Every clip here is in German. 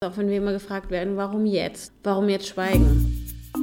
Auch wenn wir immer gefragt werden, warum jetzt? Warum jetzt schweigen?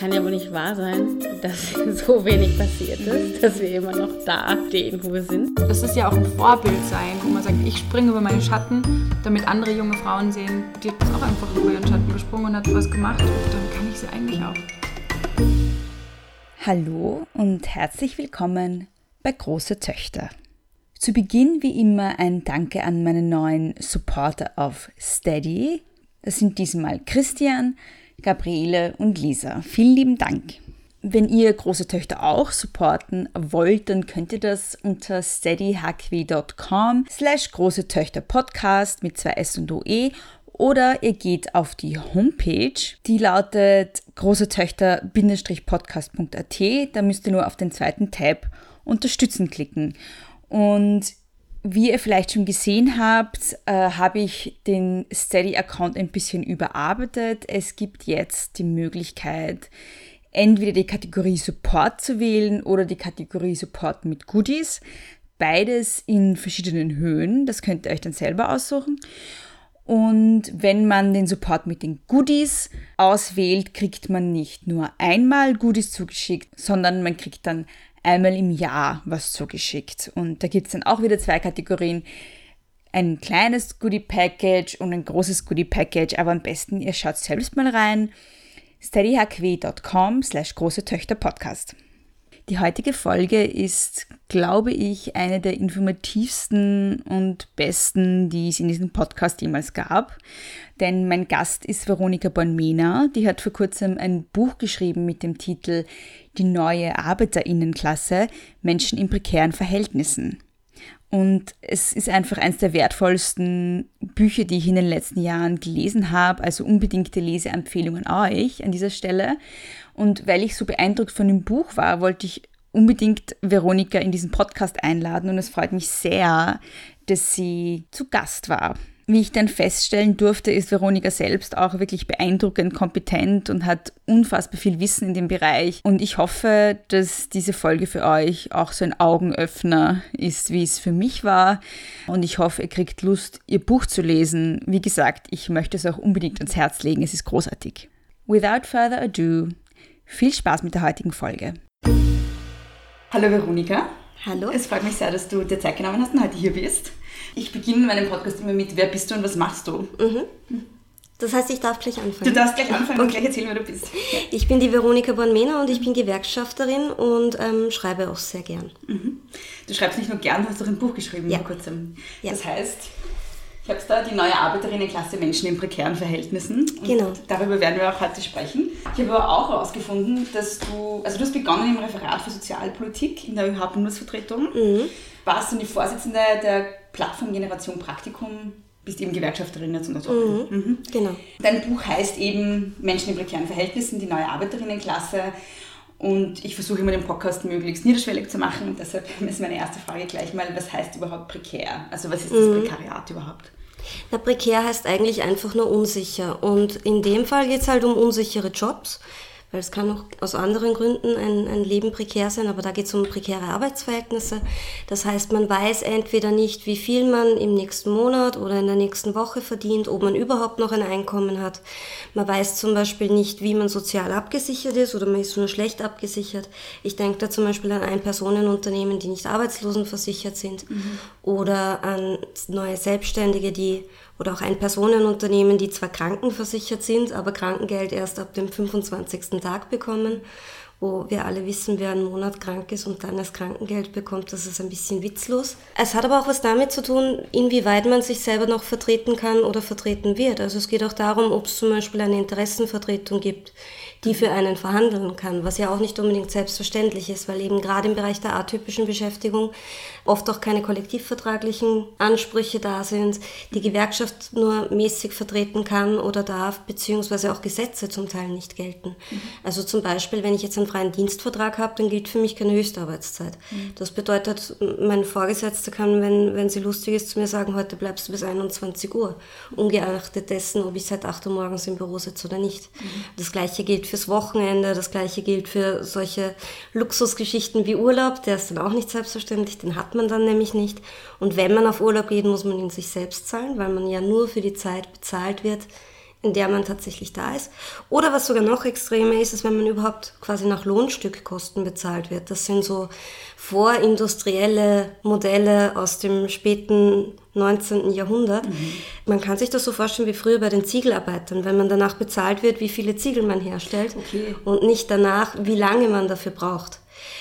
Das kann ja wohl nicht wahr sein, dass so wenig passiert ist, dass wir immer noch da stehen, wo wir sind. Das ist ja auch ein Vorbild sein, wo man sagt, ich springe über meinen Schatten, damit andere junge Frauen sehen, die hat auch einfach über ihren Schatten gesprungen und hat was gemacht. Und dann kann ich sie eigentlich auch. Hallo und herzlich willkommen bei Große Töchter. Zu Beginn wie immer ein Danke an meinen neuen Supporter auf Steady. Das sind diesmal Christian, Gabriele und Lisa. Vielen lieben Dank. Wenn ihr große Töchter auch supporten wollt, dann könnt ihr das unter steadyhq.com slash große Töchter Podcast mit zwei S und OE oder ihr geht auf die Homepage, die lautet große Töchter-podcast.at. Da müsst ihr nur auf den zweiten Tab Unterstützen klicken. Und wie ihr vielleicht schon gesehen habt, äh, habe ich den Steady-Account ein bisschen überarbeitet. Es gibt jetzt die Möglichkeit, entweder die Kategorie Support zu wählen oder die Kategorie Support mit Goodies. Beides in verschiedenen Höhen. Das könnt ihr euch dann selber aussuchen. Und wenn man den Support mit den Goodies auswählt, kriegt man nicht nur einmal Goodies zugeschickt, sondern man kriegt dann einmal im Jahr was zugeschickt. Und da gibt es dann auch wieder zwei Kategorien. Ein kleines Goodie-Package und ein großes Goodie-Package, aber am besten ihr schaut selbst mal rein. steadyhq.com slash große Töchter Podcast. Die heutige Folge ist, glaube ich, eine der informativsten und besten, die es in diesem Podcast jemals gab. Denn mein Gast ist Veronika Bonmena. Die hat vor kurzem ein Buch geschrieben mit dem Titel Die neue Arbeiterinnenklasse Menschen in prekären Verhältnissen. Und es ist einfach eines der wertvollsten Bücher, die ich in den letzten Jahren gelesen habe. Also unbedingte Leseempfehlungen euch an dieser Stelle. Und weil ich so beeindruckt von dem Buch war, wollte ich unbedingt Veronika in diesen Podcast einladen. Und es freut mich sehr, dass sie zu Gast war. Wie ich dann feststellen durfte, ist Veronika selbst auch wirklich beeindruckend kompetent und hat unfassbar viel Wissen in dem Bereich. Und ich hoffe, dass diese Folge für euch auch so ein Augenöffner ist, wie es für mich war. Und ich hoffe, ihr kriegt Lust, ihr Buch zu lesen. Wie gesagt, ich möchte es auch unbedingt ans Herz legen. Es ist großartig. Without further ado, viel Spaß mit der heutigen Folge. Hallo Veronika. Hallo. Es freut mich sehr, dass du dir Zeit genommen hast und heute hier bist. Ich beginne meinen Podcast immer mit, wer bist du und was machst du? Mhm. Das heißt, ich darf gleich anfangen. Du darfst gleich anfangen okay. und gleich erzählen, wer du bist. Ich bin die Veronika Bornmena und ich bin Gewerkschafterin und ähm, schreibe auch sehr gern. Mhm. Du schreibst nicht nur gern, du hast auch ein Buch geschrieben ja. vor kurzem. Ja. Das heißt, ich habe da die neue Arbeiterinnenklasse Menschen in prekären Verhältnissen. Und Genau. Darüber werden wir auch heute sprechen. Ich habe aber auch herausgefunden, dass du, also du hast begonnen im Referat für Sozialpolitik in der ÖH-Bundesvertretung, Mhm. warst dann die Vorsitzende der Plattform Generation Praktikum, bist eben Gewerkschafterin jetzt und Autorin. Mhm. Genau. Dein Buch heißt eben Menschen in prekären Verhältnissen, die neue Arbeiterinnenklasse. Und ich versuche immer den Podcast möglichst niederschwellig zu machen. Und deshalb ist meine erste Frage gleich mal, was heißt überhaupt prekär? Also was ist das Prekariat überhaupt? Na, prekär heißt eigentlich einfach nur unsicher. Und in dem Fall geht es halt um unsichere Jobs, weil es kann auch aus anderen Gründen ein, ein Leben prekär sein, aber da geht es um prekäre Arbeitsverhältnisse. Das heißt, man weiß entweder nicht, wie viel man im nächsten Monat oder in der nächsten Woche verdient, ob man überhaupt noch ein Einkommen hat. Man weiß zum Beispiel nicht, wie man sozial abgesichert ist oder man ist nur schlecht abgesichert. Ich denke da zum Beispiel an Ein-Personen-Unternehmen, die nicht arbeitslosenversichert sind oder an neue Selbstständige, die oder auch Ein-Personen-Unternehmen, die zwar krankenversichert sind, aber Krankengeld erst ab dem 25. Tag bekommen. wo wir alle wissen, wer einen Monat krank ist und dann das Krankengeld bekommt, das ist ein bisschen witzlos. Es hat aber auch was damit zu tun, inwieweit man sich selber noch vertreten kann oder vertreten wird. Also es geht auch darum, ob es zum Beispiel eine Interessenvertretung gibt die für einen verhandeln kann, was ja auch nicht unbedingt selbstverständlich ist, weil eben gerade im Bereich der atypischen Beschäftigung oft auch keine kollektivvertraglichen Ansprüche da sind, die Gewerkschaft nur mäßig vertreten kann oder darf, beziehungsweise auch Gesetze zum Teil nicht gelten. Mhm. Also zum Beispiel, wenn ich jetzt einen freien Dienstvertrag habe, dann gilt für mich keine Höchstarbeitszeit. Mhm. Das bedeutet, mein Vorgesetzter kann, wenn, wenn sie lustig ist, zu mir sagen, heute bleibst du bis 21 Uhr, ungeachtet dessen, ob ich seit 8 Uhr morgens im Büro sitze oder nicht. Mhm. Das gleiche gilt fürs Wochenende, das gleiche gilt für solche Luxusgeschichten wie Urlaub, der ist dann auch nicht selbstverständlich, den hat man dann nämlich nicht. Und wenn man auf Urlaub geht, muss man ihn sich selbst zahlen, weil man ja nur für die Zeit bezahlt wird, in der man tatsächlich da ist. Oder was sogar noch extremer ist, ist, wenn man überhaupt quasi nach Lohnstückkosten bezahlt wird. Das sind so vorindustrielle Modelle aus dem späten 19. Jahrhundert. Mhm. Man kann sich das so vorstellen wie früher bei den Ziegelarbeitern, wenn man danach bezahlt wird, wie viele Ziegel man herstellt okay. und nicht danach, wie lange man dafür braucht.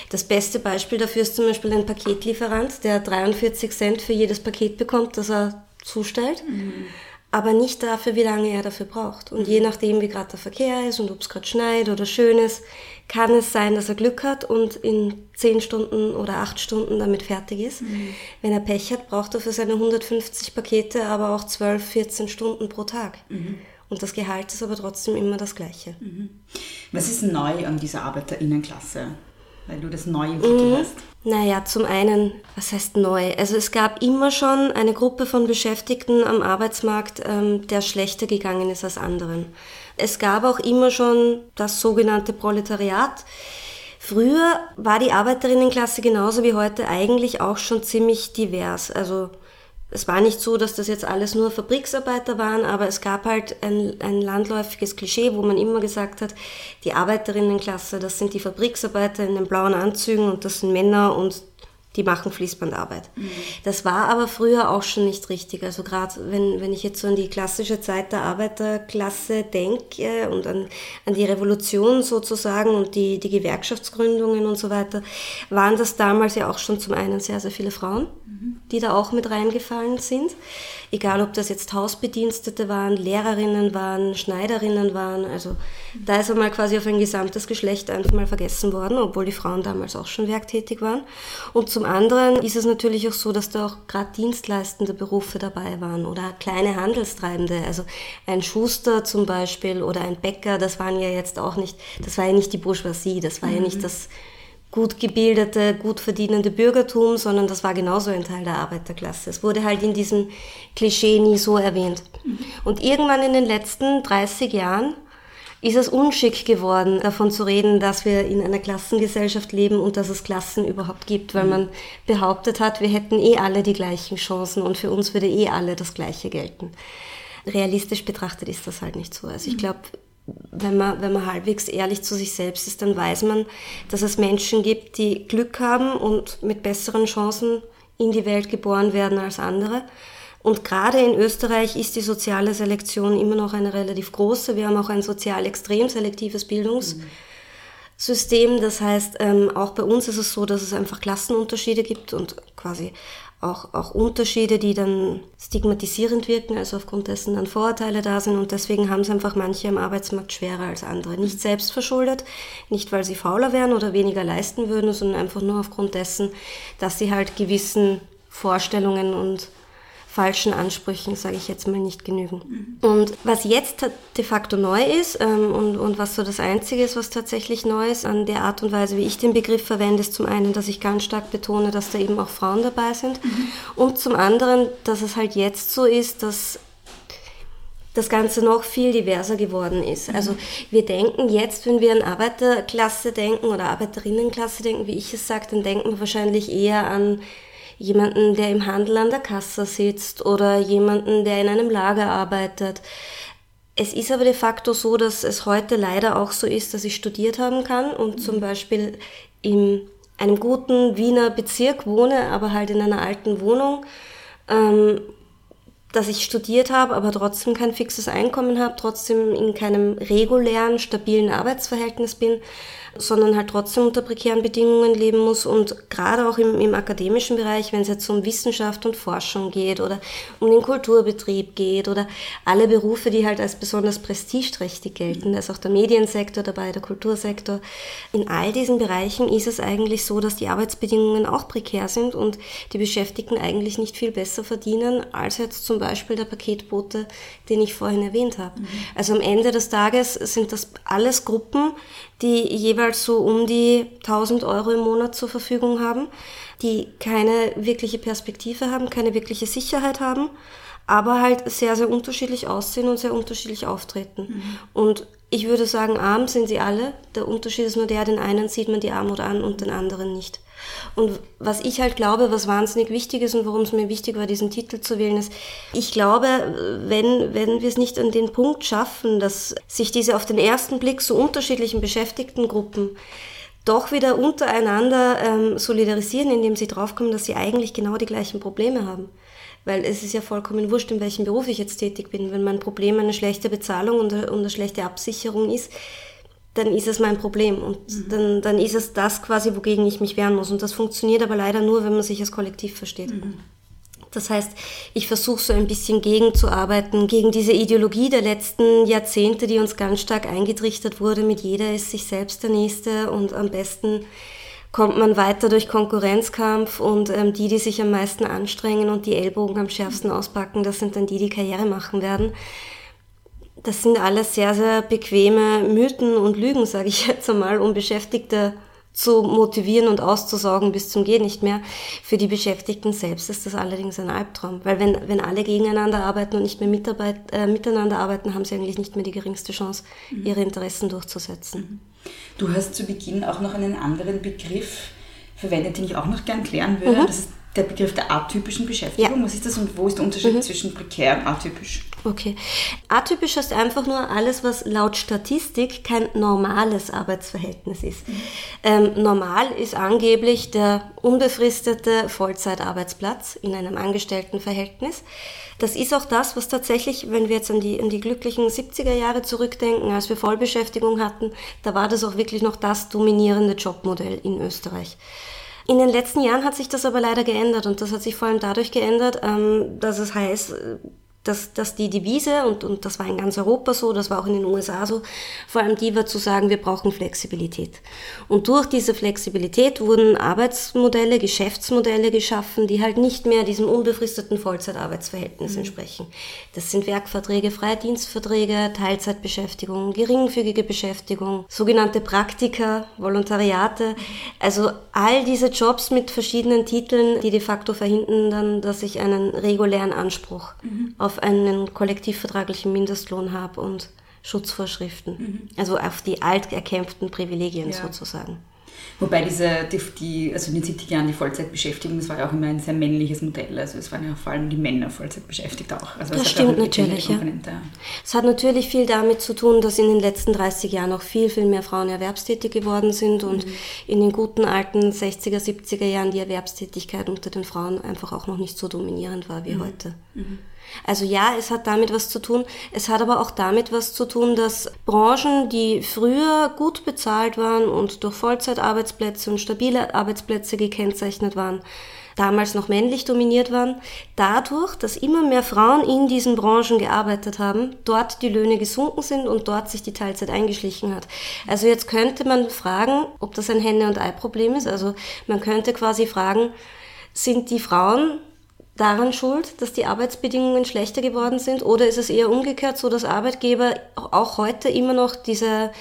Das beste Beispiel dafür ist zum Beispiel ein Paketlieferant, der 43 Cent für jedes Paket bekommt, das er zustellt. Mhm aber nicht dafür, wie lange er dafür braucht. Und je nachdem, wie gerade der Verkehr ist und ob es gerade schneit oder schön ist, kann es sein, dass er Glück hat und in 10 Stunden oder 8 Stunden damit fertig ist. Mhm. Wenn er Pech hat, braucht er für seine 150 Pakete aber auch 12, 14 Stunden pro Tag. Mhm. Und das Gehalt ist aber trotzdem immer das gleiche. Mhm. Was ist neu an dieser Arbeiterinnenklasse? weil du das neu im Titel mhm. hast? Naja, zum einen, was heißt neu? Also es gab immer schon eine Gruppe von Beschäftigten am Arbeitsmarkt, ähm, der schlechter gegangen ist als anderen. Es gab auch immer schon das sogenannte Proletariat. Früher war die Arbeiterinnenklasse genauso wie heute eigentlich auch schon ziemlich divers. Also es war nicht so, dass das jetzt alles nur Fabriksarbeiter waren, aber es gab halt ein, ein landläufiges Klischee, wo man immer gesagt hat, die Arbeiterinnenklasse, das sind die Fabriksarbeiter in den blauen Anzügen und das sind Männer und die machen Fließbandarbeit. Mhm. Das war aber früher auch schon nicht richtig. Also gerade wenn, wenn ich jetzt so an die klassische Zeit der Arbeiterklasse denke und an, an die Revolution sozusagen und die, die Gewerkschaftsgründungen und so weiter, waren das damals ja auch schon zum einen sehr, sehr viele Frauen, mhm. die da auch mit reingefallen sind. Egal, ob das jetzt Hausbedienstete waren, Lehrerinnen waren, Schneiderinnen waren. Also da ist einmal quasi auf ein gesamtes Geschlecht einfach mal vergessen worden, obwohl die Frauen damals auch schon werktätig waren. Und zum anderen ist es natürlich auch so, dass da auch gerade dienstleistende Berufe dabei waren oder kleine Handelstreibende. Also ein Schuster zum Beispiel oder ein Bäcker, das waren ja jetzt auch nicht, das war ja nicht die Bourgeoisie, das war mhm. ja nicht mhm. das gut gebildete, gut verdienende Bürgertum, sondern das war genauso ein Teil der Arbeiterklasse. Es wurde halt in diesem Klischee nie so erwähnt. Und irgendwann in den letzten 30 Jahren ist es unschick geworden, davon zu reden, dass wir in einer Klassengesellschaft leben und dass es Klassen überhaupt gibt, weil man behauptet hat, wir hätten eh alle die gleichen Chancen und für uns würde eh alle das Gleiche gelten. Realistisch betrachtet ist das halt nicht so. Also ich glaube, wenn man, wenn man halbwegs ehrlich zu sich selbst ist, dann weiß man, dass es Menschen gibt, die Glück haben und mit besseren Chancen in die Welt geboren werden als andere. Und gerade in Österreich ist die soziale Selektion immer noch eine relativ große. Wir haben auch ein sozial extrem selektives Bildungssystem. Das heißt, ähm, auch bei uns ist es so, dass es einfach Klassenunterschiede gibt und quasi auch, auch Unterschiede, die dann stigmatisierend wirken, also aufgrund dessen dann Vorurteile da sind und deswegen haben es einfach manche am Arbeitsmarkt schwerer als andere. Nicht selbst verschuldet, nicht weil sie fauler wären oder weniger leisten würden, sondern einfach nur aufgrund dessen, dass sie halt gewissen Vorstellungen und falschen Ansprüchen, sage ich jetzt mal, nicht genügen. Mhm. Und was jetzt de facto neu ist ähm, und, und was so das Einzige ist, was tatsächlich neu ist an der Art und Weise, wie ich den Begriff verwende, ist zum einen, dass ich ganz stark betone, dass da eben auch Frauen dabei sind mhm. und zum anderen, dass es halt jetzt so ist, dass das Ganze noch viel diverser geworden ist. Mhm. Also wir denken jetzt, wenn wir an Arbeiterklasse denken oder Arbeiterinnenklasse denken, wie ich es sage, dann denken wir wahrscheinlich eher an jemanden, der im Handel an der Kasse sitzt oder jemanden, der in einem Lager arbeitet. Es ist aber de facto so, dass es heute leider auch so ist, dass ich studiert haben kann und mhm. zum Beispiel in einem guten Wiener Bezirk wohne, aber halt in einer alten Wohnung. Ähm, dass ich studiert habe, aber trotzdem kein fixes Einkommen habe, trotzdem in keinem regulären, stabilen Arbeitsverhältnis bin, sondern halt trotzdem unter prekären Bedingungen leben muss und gerade auch im, im akademischen Bereich, wenn es jetzt um Wissenschaft und Forschung geht oder um den Kulturbetrieb geht oder alle Berufe, die halt als besonders prestigeträchtig gelten, da ist auch der Mediensektor dabei, der Kultursektor. In all diesen Bereichen ist es eigentlich so, dass die Arbeitsbedingungen auch prekär sind und die Beschäftigten eigentlich nicht viel besser verdienen als jetzt zum Beispiel der Paketbote, den ich vorhin erwähnt habe. Mhm. Also am Ende des Tages sind das alles Gruppen, die jeweils so um die 1000 Euro im Monat zur Verfügung haben, die keine wirkliche Perspektive haben, keine wirkliche Sicherheit haben, aber halt sehr, sehr unterschiedlich aussehen und sehr unterschiedlich auftreten. Mhm. Und ich würde sagen, arm sind sie alle. Der Unterschied ist nur der, den einen sieht man die Armut an und den anderen nicht. Und was ich halt glaube, was wahnsinnig wichtig ist und warum es mir wichtig war, diesen Titel zu wählen, ist, ich glaube, wenn, wenn wir es nicht an den Punkt schaffen, dass sich diese auf den ersten Blick so unterschiedlichen Beschäftigtengruppen doch wieder untereinander ähm, solidarisieren, indem sie draufkommen, dass sie eigentlich genau die gleichen Probleme haben. Weil es ist ja vollkommen wurscht, in welchem Beruf ich jetzt tätig bin. Wenn mein Problem eine schlechte Bezahlung und eine schlechte Absicherung ist, dann ist es mein Problem und mhm. dann, dann ist es das quasi, wogegen ich mich wehren muss. Und das funktioniert aber leider nur, wenn man sich als Kollektiv versteht. Mhm. Das heißt, ich versuche so ein bisschen gegenzuarbeiten, gegen diese Ideologie der letzten Jahrzehnte, die uns ganz stark eingetrichtert wurde, mit jeder ist sich selbst der Nächste und am besten kommt man weiter durch Konkurrenzkampf und ähm, die, die sich am meisten anstrengen und die Ellbogen am schärfsten auspacken, das sind dann die, die Karriere machen werden das sind alles sehr, sehr bequeme Mythen und Lügen, sage ich jetzt einmal, um Beschäftigte zu motivieren und auszusaugen bis zum Gehen nicht mehr. Für die Beschäftigten selbst ist das allerdings ein Albtraum, weil wenn, wenn alle gegeneinander arbeiten und nicht mehr mitarbeit, äh, miteinander arbeiten, haben sie eigentlich nicht mehr die geringste Chance, mhm. ihre Interessen durchzusetzen. Du hast zu Beginn auch noch einen anderen Begriff verwendet, den ich auch noch gern klären würde. Mhm. Das ist der Begriff der atypischen Beschäftigung. Ja. Was ist das und wo ist der Unterschied mhm. zwischen prekär und atypisch? Okay. Atypisch heißt einfach nur alles, was laut Statistik kein normales Arbeitsverhältnis ist. Mhm. Ähm, normal ist angeblich der unbefristete Vollzeitarbeitsplatz in einem Angestelltenverhältnis. Das ist auch das, was tatsächlich, wenn wir jetzt an die, an die glücklichen 70er Jahre zurückdenken, als wir Vollbeschäftigung hatten, da war das auch wirklich noch das dominierende Jobmodell in Österreich. In den letzten Jahren hat sich das aber leider geändert und das hat sich vor allem dadurch geändert, ähm, dass es heißt, dass, dass die Devise, und, und das war in ganz Europa so, das war auch in den USA so, vor allem die war zu sagen, wir brauchen Flexibilität. Und durch diese Flexibilität wurden Arbeitsmodelle, Geschäftsmodelle geschaffen, die halt nicht mehr diesem unbefristeten Vollzeitarbeitsverhältnis mhm. entsprechen. Das sind Werkverträge, Freidienstverträge, Teilzeitbeschäftigung, geringfügige Beschäftigung, sogenannte Praktika, Volontariate. Also all diese Jobs mit verschiedenen Titeln, die de facto verhindern dann, dass ich einen regulären Anspruch mhm. auf auf einen kollektivvertraglichen Mindestlohn habe und Schutzvorschriften. Mhm. Also auf die alt erkämpften Privilegien ja. sozusagen. Wobei diese, die, die, also in den 70er Jahren die Vollzeitbeschäftigung, das war ja auch immer ein sehr männliches Modell. Also es waren ja vor allem die Männer Vollzeit beschäftigt auch. Also das stimmt natürlich, ja. Es hat natürlich viel damit zu tun, dass in den letzten 30 Jahren auch viel, viel mehr Frauen erwerbstätig geworden sind und mhm. in den guten alten 60er, 70er Jahren die Erwerbstätigkeit unter den Frauen einfach auch noch nicht so dominierend war wie mhm. heute. Mhm. Also ja, es hat damit was zu tun. Es hat aber auch damit was zu tun, dass Branchen, die früher gut bezahlt waren und durch Vollzeitarbeitsplätze und stabile Arbeitsplätze gekennzeichnet waren, damals noch männlich dominiert waren, dadurch, dass immer mehr Frauen in diesen Branchen gearbeitet haben, dort die Löhne gesunken sind und dort sich die Teilzeit eingeschlichen hat. Also jetzt könnte man fragen, ob das ein Henne- und Ei-Problem ist. Also man könnte quasi fragen, sind die Frauen daran schuld, dass die Arbeitsbedingungen schlechter geworden sind? Oder ist es eher umgekehrt so, dass Arbeitgeber auch heute immer noch diese,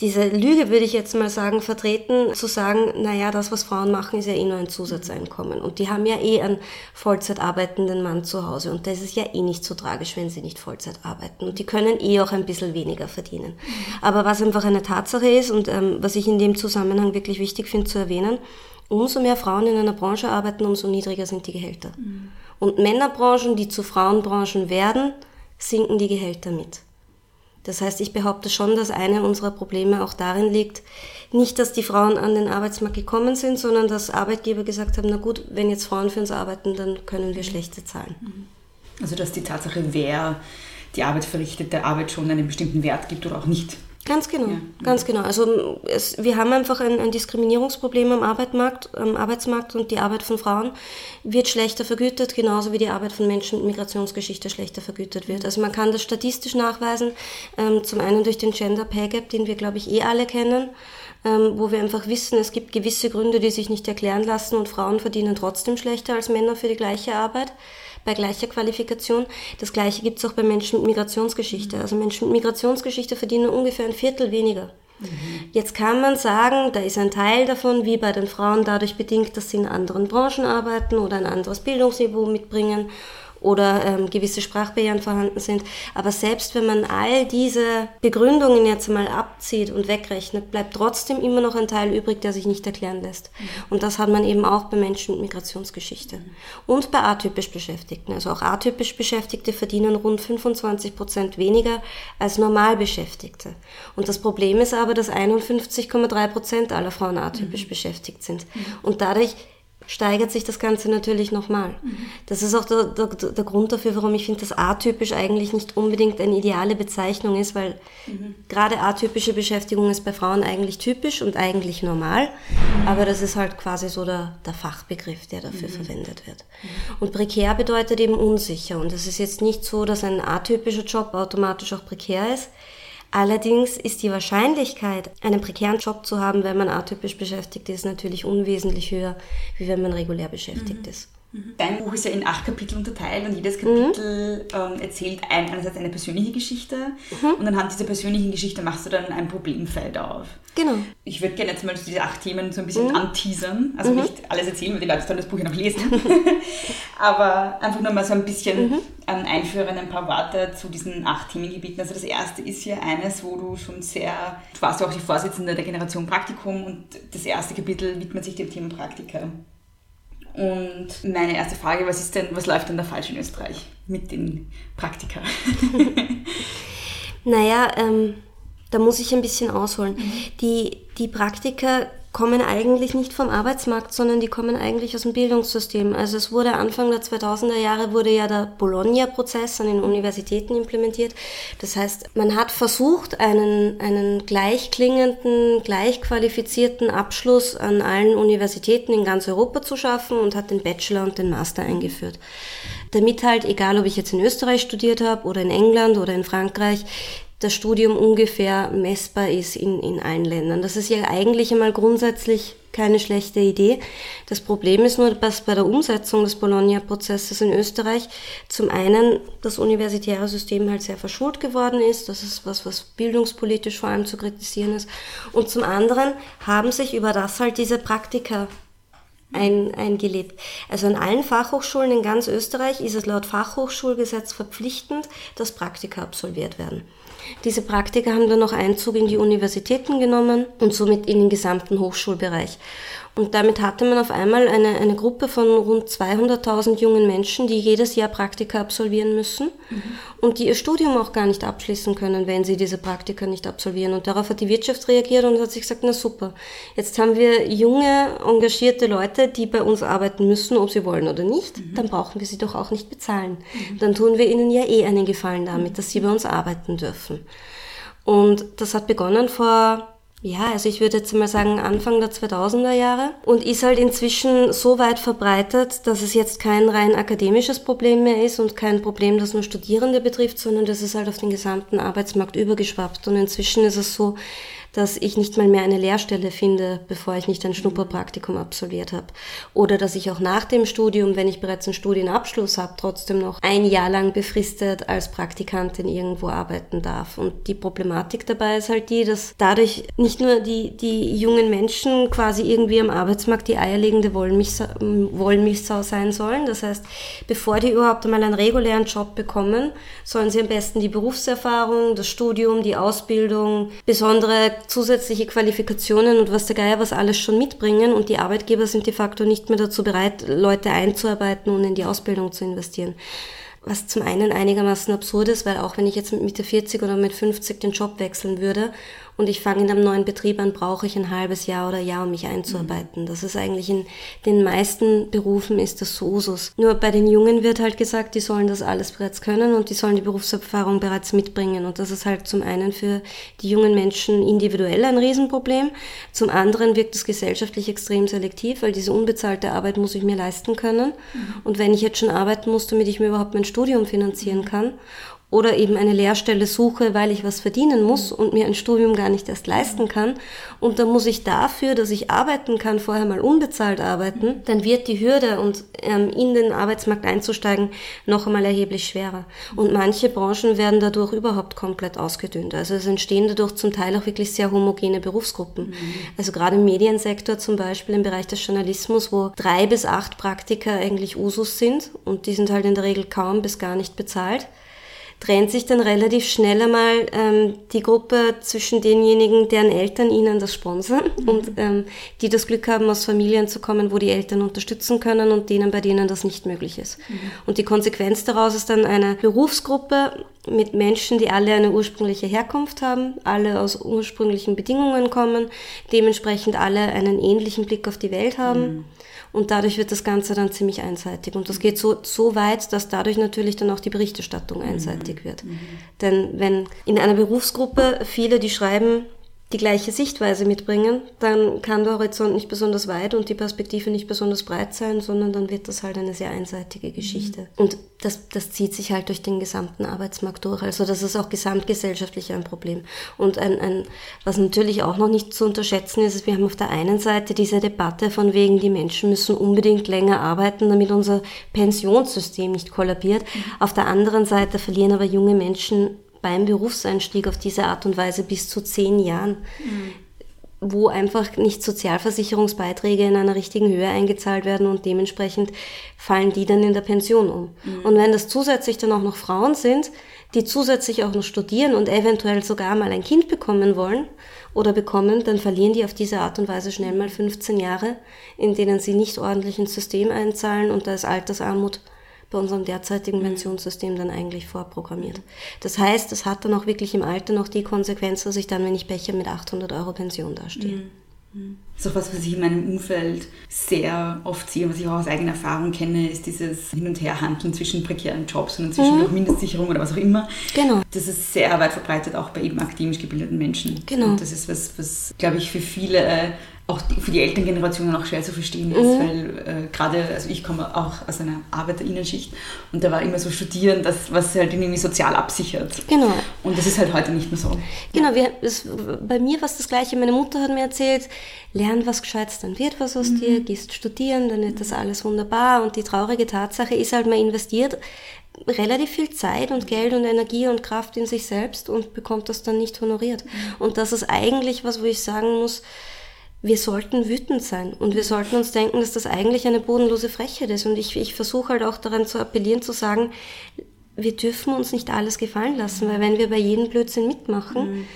diese Lüge, würde ich jetzt mal sagen, vertreten, zu sagen, naja, das, was Frauen machen, ist ja eh nur ein Zusatzeinkommen. Und die haben ja eh einen Vollzeit arbeitenden Mann zu Hause. Und das ist ja eh nicht so tragisch, wenn sie nicht Vollzeit arbeiten. Und die können eh auch ein bisschen weniger verdienen. Aber was einfach eine Tatsache ist und ähm, was ich in dem Zusammenhang wirklich wichtig finde zu erwähnen, umso mehr Frauen in einer Branche arbeiten, umso niedriger sind die Gehälter. Mhm. Und Männerbranchen, die zu Frauenbranchen werden, sinken die Gehälter mit. Das heißt, ich behaupte schon, dass eine unserer Probleme auch darin liegt, nicht, dass die Frauen an den Arbeitsmarkt gekommen sind, sondern dass Arbeitgeber gesagt haben, na gut, wenn jetzt Frauen für uns arbeiten, dann können wir schlechte zahlen. Also dass die Tatsache, wer die Arbeit verrichtet, der Arbeit schon einen bestimmten Wert gibt oder auch nicht. Ganz genau, ja. ganz genau. Also es, wir haben einfach ein, ein Diskriminierungsproblem am Arbeitsmarkt, am Arbeitsmarkt und die Arbeit von Frauen wird schlechter vergütet, genauso wie die Arbeit von Menschen mit Migrationsgeschichte schlechter vergütet wird. Also man kann das statistisch nachweisen, ähm, zum einen durch den Gender Pay Gap, den wir glaube ich eh alle kennen, ähm, wo wir einfach wissen, es gibt gewisse Gründe, die sich nicht erklären lassen und Frauen verdienen trotzdem schlechter als Männer für die gleiche Arbeit bei gleicher Qualifikation. Das gleiche gibt es auch bei Menschen mit Migrationsgeschichte. Also Menschen mit Migrationsgeschichte verdienen ungefähr ein Viertel weniger. Mhm. Jetzt kann man sagen, da ist ein Teil davon, wie bei den Frauen, dadurch bedingt, dass sie in anderen Branchen arbeiten oder ein anderes Bildungsniveau mitbringen oder ähm, gewisse Sprachbarrieren vorhanden sind. Aber selbst wenn man all diese Begründungen jetzt mal abzieht und wegrechnet, bleibt trotzdem immer noch ein Teil übrig, der sich nicht erklären lässt. Mhm. Und das hat man eben auch bei Menschen mit Migrationsgeschichte. Mhm. Und bei atypisch Beschäftigten. Also auch atypisch Beschäftigte verdienen rund 25 Prozent weniger als normal Beschäftigte. Und das Problem ist aber, dass 51,3 Prozent aller Frauen atypisch mhm. beschäftigt sind. Mhm. Und dadurch steigert sich das Ganze natürlich nochmal. Mhm. Das ist auch der, der, der, Grund dafür, warum ich finde, dass atypisch eigentlich nicht unbedingt eine ideale Bezeichnung ist, weil mhm. gerade atypische Beschäftigung ist bei Frauen eigentlich typisch und eigentlich normal, mhm. aber das ist halt quasi so der, der Fachbegriff, der dafür mhm. verwendet wird. Mhm. Und prekär bedeutet eben unsicher und es ist jetzt nicht so, dass ein atypischer Job automatisch auch prekär ist. Allerdings ist die Wahrscheinlichkeit, einen prekären Job zu haben, wenn man atypisch beschäftigt ist, natürlich unwesentlich höher, wie wenn man regulär beschäftigt mhm. ist. Mhm. Dein Buch ist ja in acht Kapitel unterteilt und jedes Kapitel mhm. ähm, erzählt ein, einerseits eine persönliche Geschichte mhm. und anhand dieser persönlichen Geschichte machst du dann ein Problemfeld auf. Genau. Ich würde gerne jetzt mal diese acht Themen so ein bisschen mhm. anteasern. Also mhm. nicht alles erzählen, weil die Leute sollen das Buch ja noch lesen. Aber einfach nur mal so ein bisschen mhm. ähm, einführen, ein paar Worte zu diesen acht Themengebieten. Also das erste ist hier eines, wo du schon sehr, du warst ja auch die Vorsitzende der Generation Praktikum und das erste Kapitel widmet sich dem Thema Praktika. Und meine erste Frage, was ist denn, was läuft denn da falsch in Österreich mit den Praktika? naja, ähm, da muss ich ein bisschen ausholen. Mhm. Die, die Praktika kommen eigentlich nicht vom Arbeitsmarkt, sondern die kommen eigentlich aus dem Bildungssystem. Also es wurde Anfang der 2000er Jahre wurde ja der Bologna-Prozess an den Universitäten implementiert. Das heißt, man hat versucht, einen, einen gleichklingenden, gleichqualifizierten Abschluss an allen Universitäten in ganz Europa zu schaffen und hat den Bachelor und den Master eingeführt. Damit halt, egal ob ich jetzt in Österreich studiert habe oder in England oder in Frankreich, das Studium ungefähr messbar ist in, in allen Ländern. Das ist ja eigentlich einmal grundsätzlich keine schlechte Idee. Das Problem ist nur, dass bei der Umsetzung des Bologna-Prozesses in Österreich zum einen das universitäre System halt sehr verschult geworden ist. Das ist was, was bildungspolitisch vor allem zu kritisieren ist. Und zum anderen haben sich über das halt diese Praktika ein, eingelebt. Also an allen Fachhochschulen in ganz Österreich ist es laut Fachhochschulgesetz verpflichtend, dass Praktika absolviert werden. Diese Praktika haben dann noch Einzug in die Universitäten genommen und somit in den gesamten Hochschulbereich. Und damit hatte man auf einmal eine, eine Gruppe von rund 200.000 jungen Menschen, die jedes Jahr Praktika absolvieren müssen mhm. und die ihr Studium auch gar nicht abschließen können, wenn sie diese Praktika nicht absolvieren. Und darauf hat die Wirtschaft reagiert und hat sich gesagt, na super, jetzt haben wir junge, engagierte Leute, die bei uns arbeiten müssen, ob sie wollen oder nicht, mhm. dann brauchen wir sie doch auch nicht bezahlen. Mhm. Dann tun wir ihnen ja eh einen Gefallen damit, dass sie bei uns arbeiten dürfen. Und das hat begonnen vor ja, also ich würde jetzt mal sagen Anfang der 2000er Jahre und ist halt inzwischen so weit verbreitet, dass es jetzt kein rein akademisches Problem mehr ist und kein Problem, das nur Studierende betrifft, sondern das ist halt auf den gesamten Arbeitsmarkt übergeschwappt. Und inzwischen ist es so, dass ich nicht mal mehr eine Lehrstelle finde, bevor ich nicht ein Schnupperpraktikum absolviert habe. Oder dass ich auch nach dem Studium, wenn ich bereits einen Studienabschluss habe, trotzdem noch ein Jahr lang befristet als Praktikantin irgendwo arbeiten darf. Und die Problematik dabei ist halt die, dass dadurch nicht nur die, die jungen Menschen quasi irgendwie am Arbeitsmarkt die eierlegende Wollmilchsau, Wollmilchsau sein sollen. Das heißt, bevor die überhaupt einmal einen regulären Job bekommen, sollen sie am besten die Berufserfahrung, das Studium, die Ausbildung, besondere zusätzliche Qualifikationen und was der Geier was alles schon mitbringen und die Arbeitgeber sind de facto nicht mehr dazu bereit, Leute einzuarbeiten und in die Ausbildung zu investieren. was zum einen einigermaßen absurd ist, weil auch wenn ich jetzt mit Mitte 40 oder mit 50 den Job wechseln würde und ich fange in einem neuen Betrieb an, brauche ich ein halbes Jahr oder Jahr, um mich einzuarbeiten. Das ist eigentlich in den meisten Berufen ist das so Usus. Nur bei den Jungen wird halt gesagt, die sollen das alles bereits können und die sollen die Berufserfahrung bereits mitbringen. Und das ist halt zum einen für die jungen Menschen individuell ein Riesenproblem. Zum anderen wirkt es gesellschaftlich extrem selektiv, weil diese unbezahlte Arbeit muss ich mir leisten können. Und wenn ich jetzt schon arbeiten muss, damit ich mir überhaupt mein Studium finanzieren kann oder eben eine Lehrstelle suche, weil ich was verdienen muss und mir ein Studium gar nicht erst leisten kann. Und dann muss ich dafür, dass ich arbeiten kann, vorher mal unbezahlt arbeiten, dann wird die Hürde und ähm, in den Arbeitsmarkt einzusteigen noch einmal erheblich schwerer. Und manche Branchen werden dadurch überhaupt komplett ausgedünnt. Also es entstehen dadurch zum Teil auch wirklich sehr homogene Berufsgruppen. Mhm. Also gerade im Mediensektor zum Beispiel im Bereich des Journalismus, wo drei bis acht Praktiker eigentlich Usus sind und die sind halt in der Regel kaum bis gar nicht bezahlt trennt sich dann relativ schnell einmal ähm, die Gruppe zwischen denjenigen, deren Eltern ihnen das sponsern mhm. und ähm, die das Glück haben, aus Familien zu kommen, wo die Eltern unterstützen können und denen, bei denen das nicht möglich ist. Mhm. Und die Konsequenz daraus ist dann eine Berufsgruppe mit Menschen, die alle eine ursprüngliche Herkunft haben, alle aus ursprünglichen Bedingungen kommen, dementsprechend alle einen ähnlichen Blick auf die Welt haben. Mhm und dadurch wird das Ganze dann ziemlich einseitig. Und das geht so, so weit, dass dadurch natürlich dann auch die Berichterstattung einseitig wird. Mhm. Denn wenn in einer Berufsgruppe viele, die schreiben, die gleiche Sichtweise mitbringen, dann kann der Horizont nicht besonders weit und die Perspektive nicht besonders breit sein, sondern dann wird das halt eine sehr einseitige Geschichte. Mhm. Und das, das zieht sich halt durch den gesamten Arbeitsmarkt durch. Also das ist auch gesamtgesellschaftlich ein Problem. Und ein, ein, was natürlich auch noch nicht zu unterschätzen ist, ist, wir haben auf der einen Seite diese Debatte von wegen, die Menschen müssen unbedingt länger arbeiten, damit unser Pensionssystem nicht kollabiert. Mhm. Auf der anderen Seite verlieren aber junge Menschen beim Berufseinstieg auf diese Art und Weise bis zu zehn Jahren, mhm. wo einfach nicht Sozialversicherungsbeiträge in einer richtigen Höhe eingezahlt werden und dementsprechend fallen die dann in der Pension um. Mhm. Und wenn das zusätzlich dann auch noch Frauen sind, die zusätzlich auch noch studieren und eventuell sogar mal ein Kind bekommen wollen oder bekommen, dann verlieren die auf diese Art und Weise schnell mal 15 Jahre, in denen sie nicht ordentlich ins System einzahlen und da ist Altersarmut bei unserem derzeitigen mhm. Pensionssystem dann eigentlich vorprogrammiert. Das heißt, es hat dann auch wirklich im Alter noch die Konsequenz, dass ich dann, wenn ich Becher mit 800 Euro Pension dastehe. Das ist auch was, was ich in meinem Umfeld sehr oft sehe, was ich auch aus eigener Erfahrung kenne, ist dieses Hin- und Herhandeln zwischen prekären Jobs und zwischen mhm. Mindestsicherung oder was auch immer. Genau. Das ist sehr weit verbreitet, auch bei eben akademisch gebildeten Menschen. Genau. Und das ist was, was glaube ich, für viele äh, auch die, für die Elterngenerationen auch schwer zu verstehen ist, mhm. weil äh, gerade, also ich komme auch aus einer Arbeiterinnenschicht und da war immer so Studieren, das, was halt irgendwie sozial absichert. Genau. Und das ist halt heute nicht mehr so. Genau, wir, es, bei mir war es das Gleiche. Meine Mutter hat mir erzählt, lern was Gescheites, dann wird was aus mhm. dir, gehst studieren, dann wird das alles wunderbar. Und die traurige Tatsache ist halt, man investiert relativ viel Zeit und Geld und Energie und Kraft in sich selbst und bekommt das dann nicht honoriert. Mhm. Und das ist eigentlich was, wo ich sagen muss, wir sollten wütend sein und wir sollten uns denken, dass das eigentlich eine bodenlose Frechheit ist. Und ich, ich versuche halt auch daran zu appellieren, zu sagen, wir dürfen uns nicht alles gefallen lassen, weil wenn wir bei jedem Blödsinn mitmachen, mhm.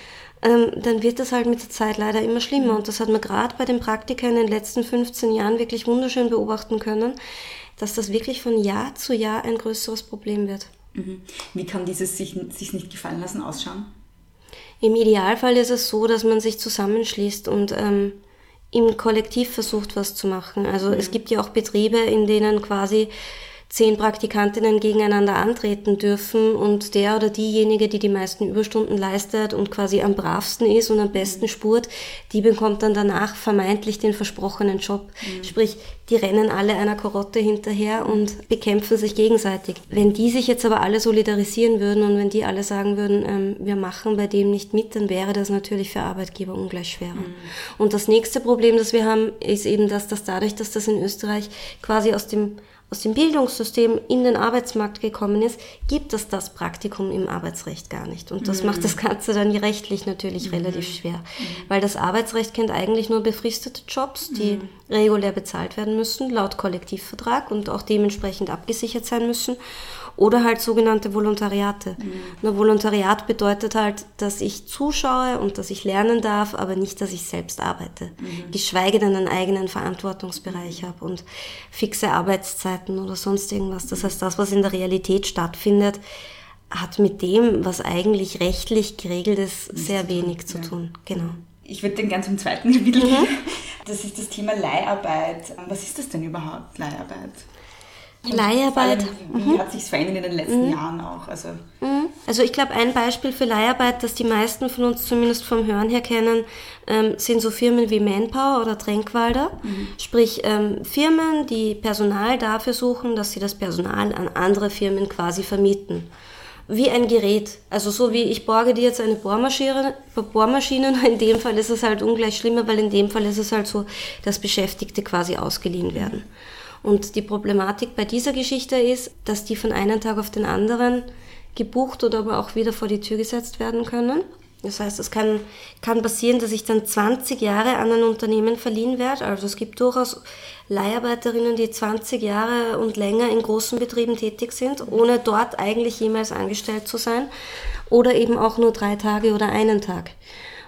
ähm, dann wird das halt mit der Zeit leider immer schlimmer. Und das hat man gerade bei den Praktika in den letzten 15 Jahren wirklich wunderschön beobachten können, dass das wirklich von Jahr zu Jahr ein größeres Problem wird. Mhm. Wie kann dieses sich, sich nicht gefallen lassen ausschauen? Im Idealfall ist es so, dass man sich zusammenschließt und ähm, im Kollektiv versucht, was zu machen. Also mhm. es gibt ja auch Betriebe, in denen quasi zehn Praktikantinnen gegeneinander antreten dürfen und der oder diejenige, die die meisten Überstunden leistet und quasi am bravsten ist und am besten mhm. spurt, die bekommt dann danach vermeintlich den versprochenen Job. Mhm. Sprich, die rennen alle einer Karotte hinterher und bekämpfen sich gegenseitig. Wenn die sich jetzt aber alle solidarisieren würden und wenn die alle sagen würden, ähm, wir machen bei dem nicht mit, dann wäre das natürlich für Arbeitgeber ungleich schwerer. Mhm. Und das nächste Problem, das wir haben, ist eben, dass das dadurch, dass das in Österreich quasi aus dem aus dem Bildungssystem in den Arbeitsmarkt gekommen ist, gibt es das Praktikum im Arbeitsrecht gar nicht. Und das mhm. macht das Ganze dann rechtlich natürlich mhm. relativ schwer, mhm. weil das Arbeitsrecht kennt eigentlich nur befristete Jobs, die mhm. regulär bezahlt werden müssen, laut Kollektivvertrag und auch dementsprechend abgesichert sein müssen. Oder halt sogenannte Volontariate. Mhm. Nur Volontariat bedeutet halt, dass ich zuschaue und dass ich lernen darf, aber nicht, dass ich selbst arbeite. Mhm. Geschweige denn einen eigenen Verantwortungsbereich habe und fixe Arbeitszeiten oder sonst irgendwas. Das heißt, das, was in der Realität stattfindet, hat mit dem, was eigentlich rechtlich geregelt ist, sehr wenig zu tun. Genau. Ich würde dann gerne zum zweiten Kapitel. Mhm. Das ist das Thema Leiharbeit. Was ist das denn überhaupt, Leiharbeit? Leiharbeit. Allem, wie mhm. hat sich verändert in den letzten mhm. Jahren auch? Also, mhm. also ich glaube, ein Beispiel für Leiharbeit, das die meisten von uns zumindest vom Hören her kennen, ähm, sind so Firmen wie Manpower oder Tränkwalder. Mhm. Sprich ähm, Firmen, die Personal dafür suchen, dass sie das Personal an andere Firmen quasi vermieten wie ein Gerät. Also so wie ich borge dir jetzt eine Bohrmaschine, Bohrmaschine, in dem Fall ist es halt ungleich schlimmer, weil in dem Fall ist es halt so, dass Beschäftigte quasi ausgeliehen werden. Und die Problematik bei dieser Geschichte ist, dass die von einem Tag auf den anderen gebucht oder aber auch wieder vor die Tür gesetzt werden können. Das heißt, es kann, kann passieren, dass ich dann 20 Jahre an ein Unternehmen verliehen werde. Also es gibt durchaus Leiharbeiterinnen, die 20 Jahre und länger in großen Betrieben tätig sind, ohne dort eigentlich jemals angestellt zu sein. Oder eben auch nur drei Tage oder einen Tag.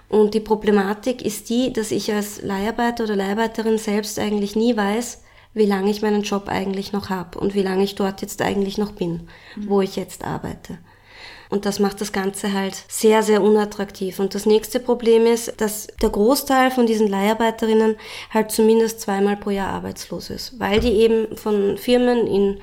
Und die Problematik ist die, dass ich als Leiharbeiter oder Leiharbeiterin selbst eigentlich nie weiß, wie lange ich meinen Job eigentlich noch habe und wie lange ich dort jetzt eigentlich noch bin, mhm. wo ich jetzt arbeite. Und das macht das Ganze halt sehr, sehr unattraktiv. Und das nächste Problem ist, dass der Großteil von diesen Leiharbeiterinnen halt zumindest zweimal pro Jahr arbeitslos ist, weil die eben von Firmen in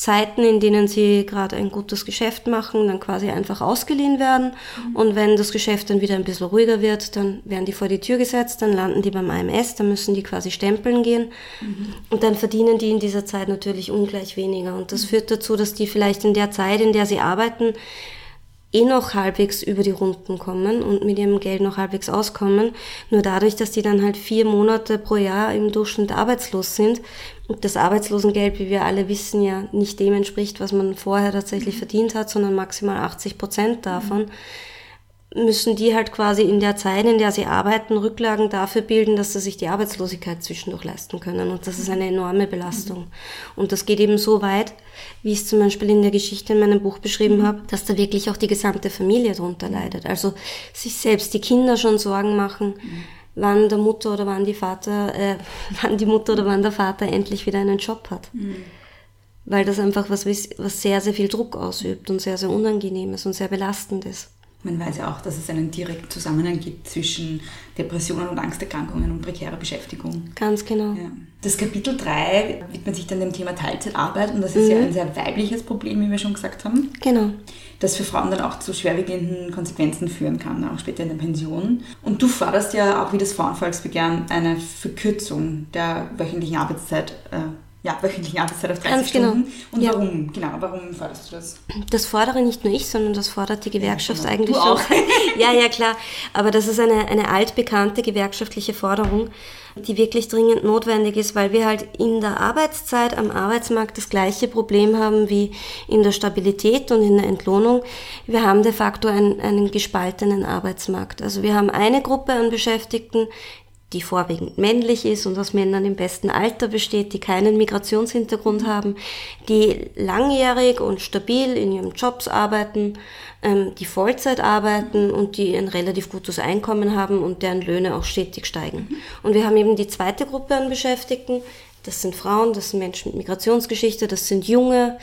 Zeiten, in denen sie gerade ein gutes Geschäft machen, dann quasi einfach ausgeliehen werden. Mhm. Und wenn das Geschäft dann wieder ein bisschen ruhiger wird, dann werden die vor die Tür gesetzt, dann landen die beim AMS, dann müssen die quasi stempeln gehen. Mhm. Und dann verdienen die in dieser Zeit natürlich ungleich weniger. Und das mhm. führt dazu, dass die vielleicht in der Zeit, in der sie arbeiten, eh noch halbwegs über die Runden kommen und mit ihrem Geld noch halbwegs auskommen. Nur dadurch, dass die dann halt vier Monate pro Jahr im Durchschnitt arbeitslos sind und das Arbeitslosengeld, wie wir alle wissen, ja nicht dem entspricht, was man vorher tatsächlich verdient hat, sondern maximal 80 Prozent davon. Mhm müssen die halt quasi in der Zeit, in der sie arbeiten, Rücklagen dafür bilden, dass sie sich die Arbeitslosigkeit zwischendurch leisten können. Und das ist eine enorme Belastung. Und das geht eben so weit, wie ich es zum Beispiel in der Geschichte in meinem Buch beschrieben mhm. habe, dass da wirklich auch die gesamte Familie darunter leidet. Also sich selbst die Kinder schon Sorgen machen, mhm. wann der Mutter oder wann die Vater, äh, wann die Mutter oder wann der Vater endlich wieder einen Job hat. Mhm. Weil das einfach was, was sehr, sehr viel Druck ausübt und sehr, sehr unangenehm ist und sehr belastend ist. Man weiß ja auch, dass es einen direkten Zusammenhang gibt zwischen Depressionen und Angsterkrankungen und prekärer Beschäftigung. Ganz genau. Ja. Das Kapitel 3 widmet sich dann dem Thema Teilzeitarbeit und das ist mhm. ja ein sehr weibliches Problem, wie wir schon gesagt haben. Genau. Das für Frauen dann auch zu schwerwiegenden Konsequenzen führen kann, auch später in der Pension. Und du forderst ja auch wie das Frauenvolksbegehren eine Verkürzung der wöchentlichen Arbeitszeit äh, ja, wöchentlichen Arbeitszeit auf 30 Ganz genau. Stunden. Und ja. warum? Genau, warum forderst du das? Das fordere nicht nur ich, sondern das fordert die Gewerkschaft ja, genau. eigentlich du auch. ja, ja, klar. Aber das ist eine, eine altbekannte gewerkschaftliche Forderung, die wirklich dringend notwendig ist, weil wir halt in der Arbeitszeit am Arbeitsmarkt das gleiche Problem haben wie in der Stabilität und in der Entlohnung. Wir haben de facto einen, einen gespaltenen Arbeitsmarkt. Also wir haben eine Gruppe an Beschäftigten, die vorwiegend männlich ist und aus Männern im besten Alter besteht, die keinen Migrationshintergrund haben, die langjährig und stabil in ihren Jobs arbeiten, ähm, die Vollzeit arbeiten und die ein relativ gutes Einkommen haben und deren Löhne auch stetig steigen. Und wir haben eben die zweite Gruppe an Beschäftigten, das sind Frauen, das sind Menschen mit Migrationsgeschichte, das sind Junge,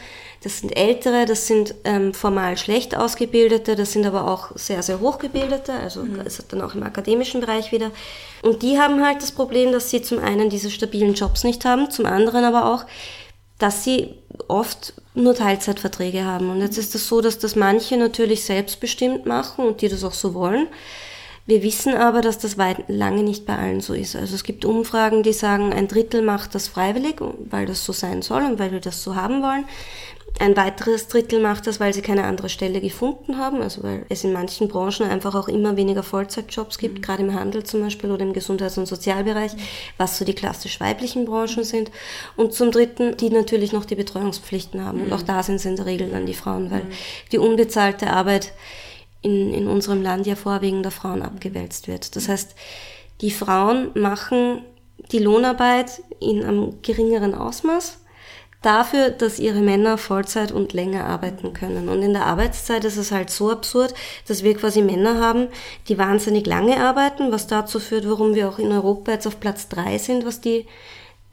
das sind Ältere, das sind ähm, formal schlecht ausgebildete, das sind aber auch sehr, sehr hochgebildete, also mhm. hat dann auch im akademischen Bereich wieder. Und die haben halt das Problem, dass sie zum einen diese stabilen Jobs nicht haben, zum anderen aber auch, dass sie oft nur Teilzeitverträge haben. Und jetzt ist es das so, dass das manche natürlich selbstbestimmt machen und die das auch so wollen. Wir wissen aber, dass das weit, lange nicht bei allen so ist. Also es gibt Umfragen, die sagen, ein Drittel macht das freiwillig, weil das so sein soll und weil wir das so haben wollen. Ein weiteres Drittel macht das, weil sie keine andere Stelle gefunden haben, also weil es in manchen Branchen einfach auch immer weniger Vollzeitjobs gibt, mhm. gerade im Handel zum Beispiel oder im Gesundheits- und Sozialbereich, mhm. was so die klassisch weiblichen Branchen sind. Und zum Dritten, die natürlich noch die Betreuungspflichten haben. Mhm. Und auch da sind es in der Regel dann die Frauen, weil mhm. die unbezahlte Arbeit in, in unserem Land ja vorwiegend der Frauen abgewälzt wird. Das heißt, die Frauen machen die Lohnarbeit in einem geringeren Ausmaß dafür, dass ihre Männer Vollzeit und länger arbeiten können. Und in der Arbeitszeit ist es halt so absurd, dass wir quasi Männer haben, die wahnsinnig lange arbeiten, was dazu führt, warum wir auch in Europa jetzt auf Platz drei sind, was die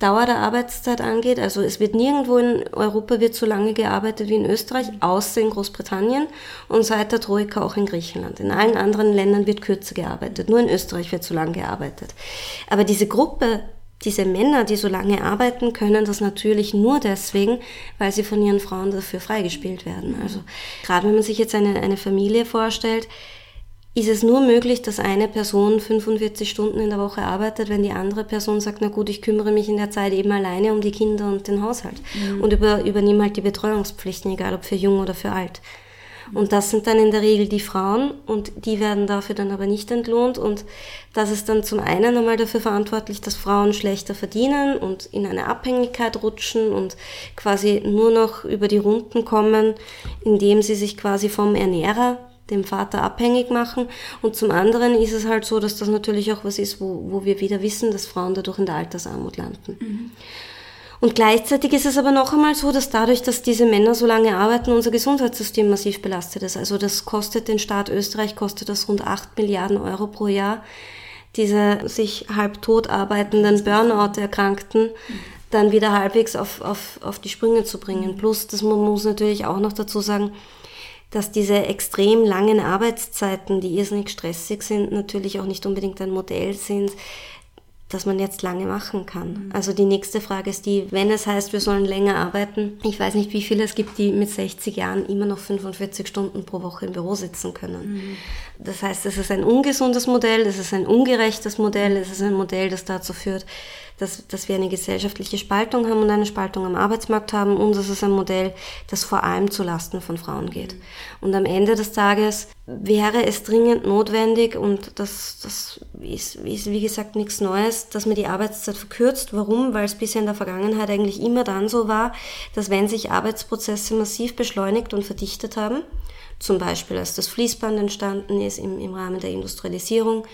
Dauer der Arbeitszeit angeht. Also es wird nirgendwo in Europa wird so lange gearbeitet wie in Österreich, außer in Großbritannien und seit der Troika auch in Griechenland. In allen anderen Ländern wird kürzer gearbeitet. Nur in Österreich wird so lange gearbeitet. Aber diese Gruppe, diese Männer, die so lange arbeiten, können das natürlich nur deswegen, weil sie von ihren Frauen dafür freigespielt werden. Also gerade wenn man sich jetzt eine, eine Familie vorstellt, ist es nur möglich, dass eine Person 45 Stunden in der Woche arbeitet, wenn die andere Person sagt, na gut, ich kümmere mich in der Zeit eben alleine um die Kinder und den Haushalt mhm. und über, übernehme halt die Betreuungspflichten, egal ob für jung oder für alt. Und das sind dann in der Regel die Frauen und die werden dafür dann aber nicht entlohnt und das ist dann zum einen einmal dafür verantwortlich, dass Frauen schlechter verdienen und in eine Abhängigkeit rutschen und quasi nur noch über die Runden kommen, indem sie sich quasi vom Ernährer dem Vater abhängig machen. Und zum anderen ist es halt so, dass das natürlich auch was ist, wo, wo wir wieder wissen, dass Frauen dadurch in der Altersarmut landen. Mhm. Und gleichzeitig ist es aber noch einmal so, dass dadurch, dass diese Männer so lange arbeiten, unser Gesundheitssystem massiv belastet ist. Also das kostet den Staat Österreich, kostet das rund 8 Milliarden Euro pro Jahr, diese sich halb tot arbeitenden Burnout-Erkrankten dann wieder halbwegs auf, auf, auf die Sprünge zu bringen. Plus, das man muss natürlich auch noch dazu sagen, dass diese extrem langen Arbeitszeiten, die irrsinnig stressig sind, natürlich auch nicht unbedingt ein Modell sind, das man jetzt lange machen kann. Mhm. Also die nächste Frage ist die, wenn es heißt, wir sollen länger arbeiten, ich weiß nicht, wie viele es gibt, die mit 60 Jahren immer noch 45 Stunden pro Woche im Büro sitzen können. Mhm. Das heißt, es ist ein ungesundes Modell, es ist ein ungerechtes Modell, es ist ein Modell, das dazu führt, dass, dass wir eine gesellschaftliche Spaltung haben und eine Spaltung am Arbeitsmarkt haben und es ist ein Modell, das vor allem zu Lasten von Frauen geht. Und am Ende des Tages wäre es dringend notwendig und das, das ist, ist wie gesagt nichts Neues, dass man die Arbeitszeit verkürzt. Warum? Weil es bisher in der Vergangenheit eigentlich immer dann so war, dass wenn sich Arbeitsprozesse massiv beschleunigt und verdichtet haben, zum Beispiel als das Fließband entstanden ist im, im Rahmen der Industrialisierung,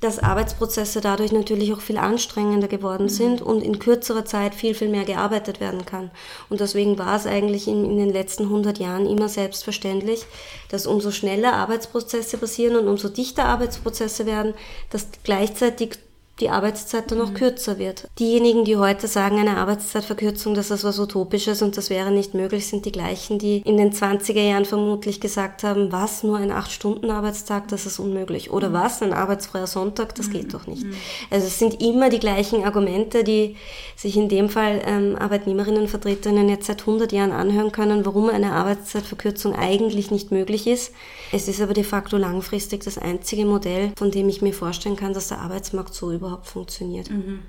dass Arbeitsprozesse dadurch natürlich auch viel anstrengender geworden mhm. sind und in kürzerer Zeit viel, viel mehr gearbeitet werden kann. Und deswegen war es eigentlich in, in den letzten 100 Jahren immer selbstverständlich, dass umso schneller Arbeitsprozesse passieren und umso dichter Arbeitsprozesse werden, dass gleichzeitig die Arbeitszeit dann noch mhm. kürzer wird. Diejenigen, die heute sagen, eine Arbeitszeitverkürzung, dass das was Utopisches und das wäre nicht möglich, sind die gleichen, die in den 20er Jahren vermutlich gesagt haben, was, nur ein 8-Stunden-Arbeitstag, das ist unmöglich. Oder mhm. was, ein arbeitsfreier Sonntag, das geht mhm. doch nicht. Also es sind immer die gleichen Argumente, die sich in dem Fall ähm, Arbeitnehmerinnenvertreterinnen jetzt seit 100 Jahren anhören können, warum eine Arbeitszeitverkürzung eigentlich nicht möglich ist. Es ist aber de facto langfristig das einzige Modell, von dem ich mir vorstellen kann, dass der Arbeitsmarkt so überhaupt funktioniert. Mhm.